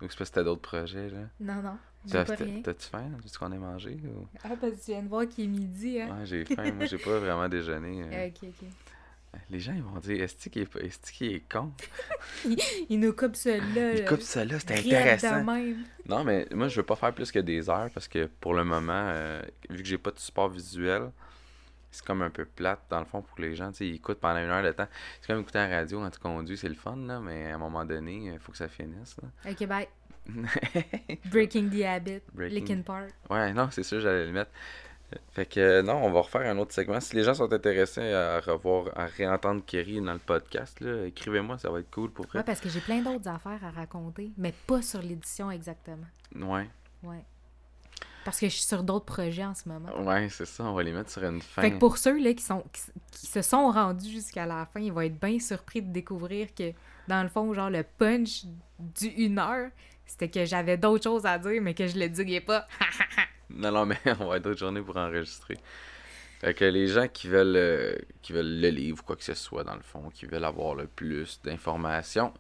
[SPEAKER 2] Ou c'est parce que t'as d'autres projets, là?
[SPEAKER 3] Non, non.
[SPEAKER 2] T'as-tu faim? Veux-tu qu'on ait mangé? ou-
[SPEAKER 3] Ah, parce que tu viens de voir qu'il est midi, hein?
[SPEAKER 2] Ouais, j'ai faim. Moi, j'ai pas vraiment déjeuné. euh.
[SPEAKER 3] Ok, ok.
[SPEAKER 2] Les gens, ils vont dire, est-ce qu'il est, est, qu'il est con?
[SPEAKER 3] Il nous coupe celui-là.
[SPEAKER 2] Il
[SPEAKER 3] là.
[SPEAKER 2] coupe ça là, c'est intéressant.
[SPEAKER 3] même.
[SPEAKER 2] Non, mais moi, je veux pas faire plus que des heures parce que pour le moment, euh, vu que j'ai pas de support visuel, c'est comme un peu plate dans le fond pour les gens. Ils écoutent pendant une heure de temps. C'est comme écouter la radio quand tu conduis, c'est le fun, là, mais à un moment donné, il faut que ça finisse. là.
[SPEAKER 3] Ok, bye. Breaking the Habit.
[SPEAKER 2] Breaking-
[SPEAKER 3] Linkin Park.
[SPEAKER 2] ouais, non, c'est sûr, j'allais le mettre. Fait que euh, non, on va refaire un autre segment. Si les gens sont intéressés à revoir, à réentendre Kerry dans le podcast, écrivez-moi, ça va être cool pour
[SPEAKER 3] Ouais,
[SPEAKER 2] vrai.
[SPEAKER 3] parce que j'ai plein d'autres affaires à raconter, mais pas sur l'édition exactement.
[SPEAKER 2] Ouais,
[SPEAKER 3] Ouais. Parce que je suis sur d'autres projets en ce moment.
[SPEAKER 2] ouais, c'est ça, on va les mettre sur une fin.
[SPEAKER 3] Fait que pour ceux là, qui, sont, qui, qui se sont rendus jusqu'à la fin, ils vont être bien surpris de découvrir que, dans le fond, genre, le punch du une heure, c'était que j'avais d'autres choses à dire, mais que je le dirais pas.
[SPEAKER 2] Non, non, mais on va être d'autres journées pour enregistrer. Fait que les gens qui veulent, euh, qui veulent le livre ou quoi que ce soit, dans le fond, qui veulent avoir le plus d'informations,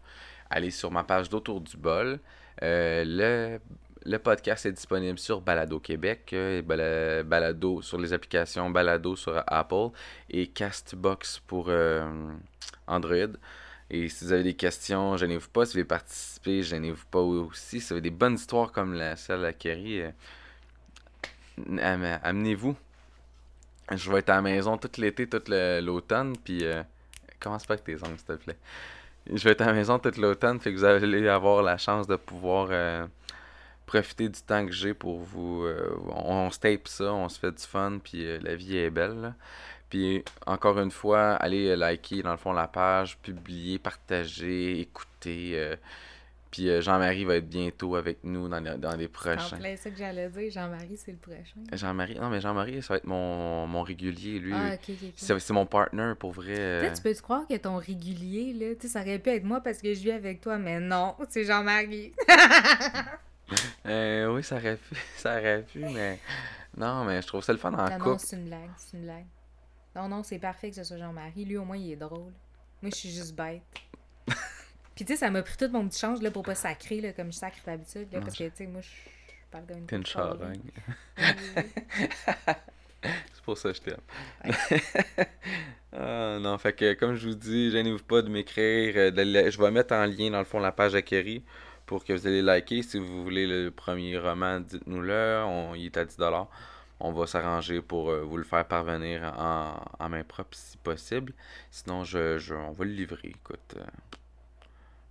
[SPEAKER 2] allez sur ma page d'Autour du bol. Euh, le, le podcast est disponible sur Balado Québec, euh, Balado sur les applications Balado sur Apple et Castbox pour euh, Android. Et si vous avez des questions, gênez-vous pas. Si vous voulez participer, gênez-vous pas aussi. Si vous avez des bonnes histoires comme la, celle à Kerry, euh, am- amenez-vous. Je vais être à la maison tout l'été, tout l'automne, puis euh, commence pas avec tes ongles, s'il te plaît. Je vais être à la maison tout l'automne, fait que vous allez avoir la chance de pouvoir profiter du temps que j'ai pour vous. euh, on, on se tape ça, on se fait du fun, puis euh, la vie est belle. là. Puis encore une fois, allez euh, liker dans le fond la page, publier, partager, écouter. puis Jean-Marie va être bientôt avec nous dans les, dans les
[SPEAKER 3] C'est
[SPEAKER 2] prochains.
[SPEAKER 3] plein ça que j'allais dire. Jean-Marie, c'est le prochain.
[SPEAKER 2] Jean-Marie, non mais Jean-Marie, ça va être mon, mon régulier, lui.
[SPEAKER 3] Ah, ok, ok, ok.
[SPEAKER 2] C'est c'est mon partner pour vrai.
[SPEAKER 3] Là, tu peux te croire que ton régulier, là, tu sais, ça aurait pu être moi parce que je vis avec toi, mais non, c'est Jean-Marie.
[SPEAKER 2] Euh, oui, ça aurait pu, ça aurait pu, mais non, mais je trouve ça le fun en
[SPEAKER 3] Ah non,
[SPEAKER 2] couple.
[SPEAKER 3] c'est une blague, c'est une blague. Non, non, c'est parfait que ce soit Jean-Marie. Lui, au moins, il est drôle. Moi, je suis juste bête. Puis, tu sais, ça m'a pris tout mon petit change là, pour pas sacrer là, comme je sacre d'habitude. là,
[SPEAKER 2] Non,
[SPEAKER 3] Parce que, tu sais, moi, je parle comme une
[SPEAKER 2] T'es une
[SPEAKER 3] charogne.
[SPEAKER 2] C'est pour ça que je t'aime. Ah, non, fait que comme je vous dis, gênez-vous pas de m'écrire. euh, Je vais mettre en lien dans le fond la page à Kerry pour que vous allez liker. Si vous voulez le premier roman, dites-nous-le. On, il est à 10$. On va s'arranger pour euh, vous le faire parvenir en, en main propre si possible. Sinon, je, je- on va le livrer. Écoute, euh,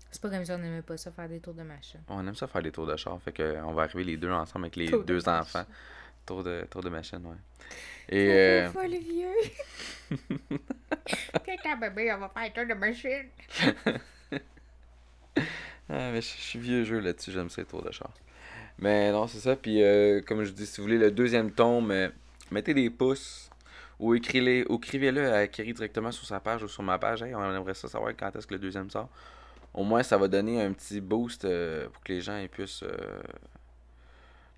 [SPEAKER 3] C'est pas comme si on n'aimait pas ça faire des tours de machin.
[SPEAKER 2] on aime ça faire des tours de char. Fait que euh, on va arriver les deux ensemble avec les
[SPEAKER 3] Tour
[SPEAKER 2] deux enfants. Tour de, tour de machine, ouais. Et. euh,
[SPEAKER 3] le vieux! Bébé, on va faire un tour de machine!
[SPEAKER 2] Ah, mais je suis vieux jeu là-dessus, j'aime ça tours de char. Mais non, c'est ça. Puis, euh, comme je dis, si vous voulez le deuxième tome, euh, mettez des pouces ou écrivez-le à Kerry directement sur sa page ou sur ma page. On aimerait ça savoir quand est-ce que le deuxième sort. Au moins, ça va donner un petit boost euh, pour que les gens puissent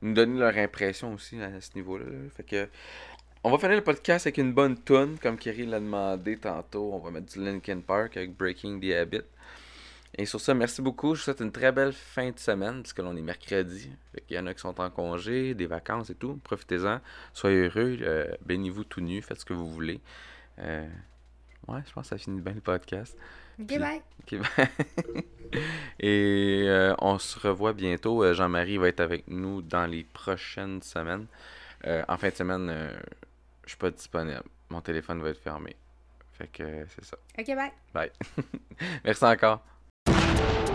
[SPEAKER 2] nous donner leur impression aussi à ce niveau-là. là. Fait que. On va finir le podcast avec une bonne tune, comme Kerry l'a demandé tantôt. On va mettre du Linkin Park avec Breaking the Habit. Et sur ça, merci beaucoup. Je vous souhaite une très belle fin de semaine, puisque l'on est mercredi. Il y en a qui sont en congé, des vacances et tout. Profitez-en. Soyez heureux. euh, Baignez-vous tout nu. Faites ce que vous voulez. Euh, ouais, je pense que ça finit bien le podcast.
[SPEAKER 3] Ok,
[SPEAKER 2] Puis-
[SPEAKER 3] bye!
[SPEAKER 2] Ok, ben- Et euh, on se revoit bientôt. Euh, Jean-Marie va être avec nous dans les prochaines semaines. En fin de semaine, je suis pas disponible. mon téléphone va être fermé. Fait que c'est ça.
[SPEAKER 3] Ok, bye.
[SPEAKER 2] Bye. Merci encore. Thank you.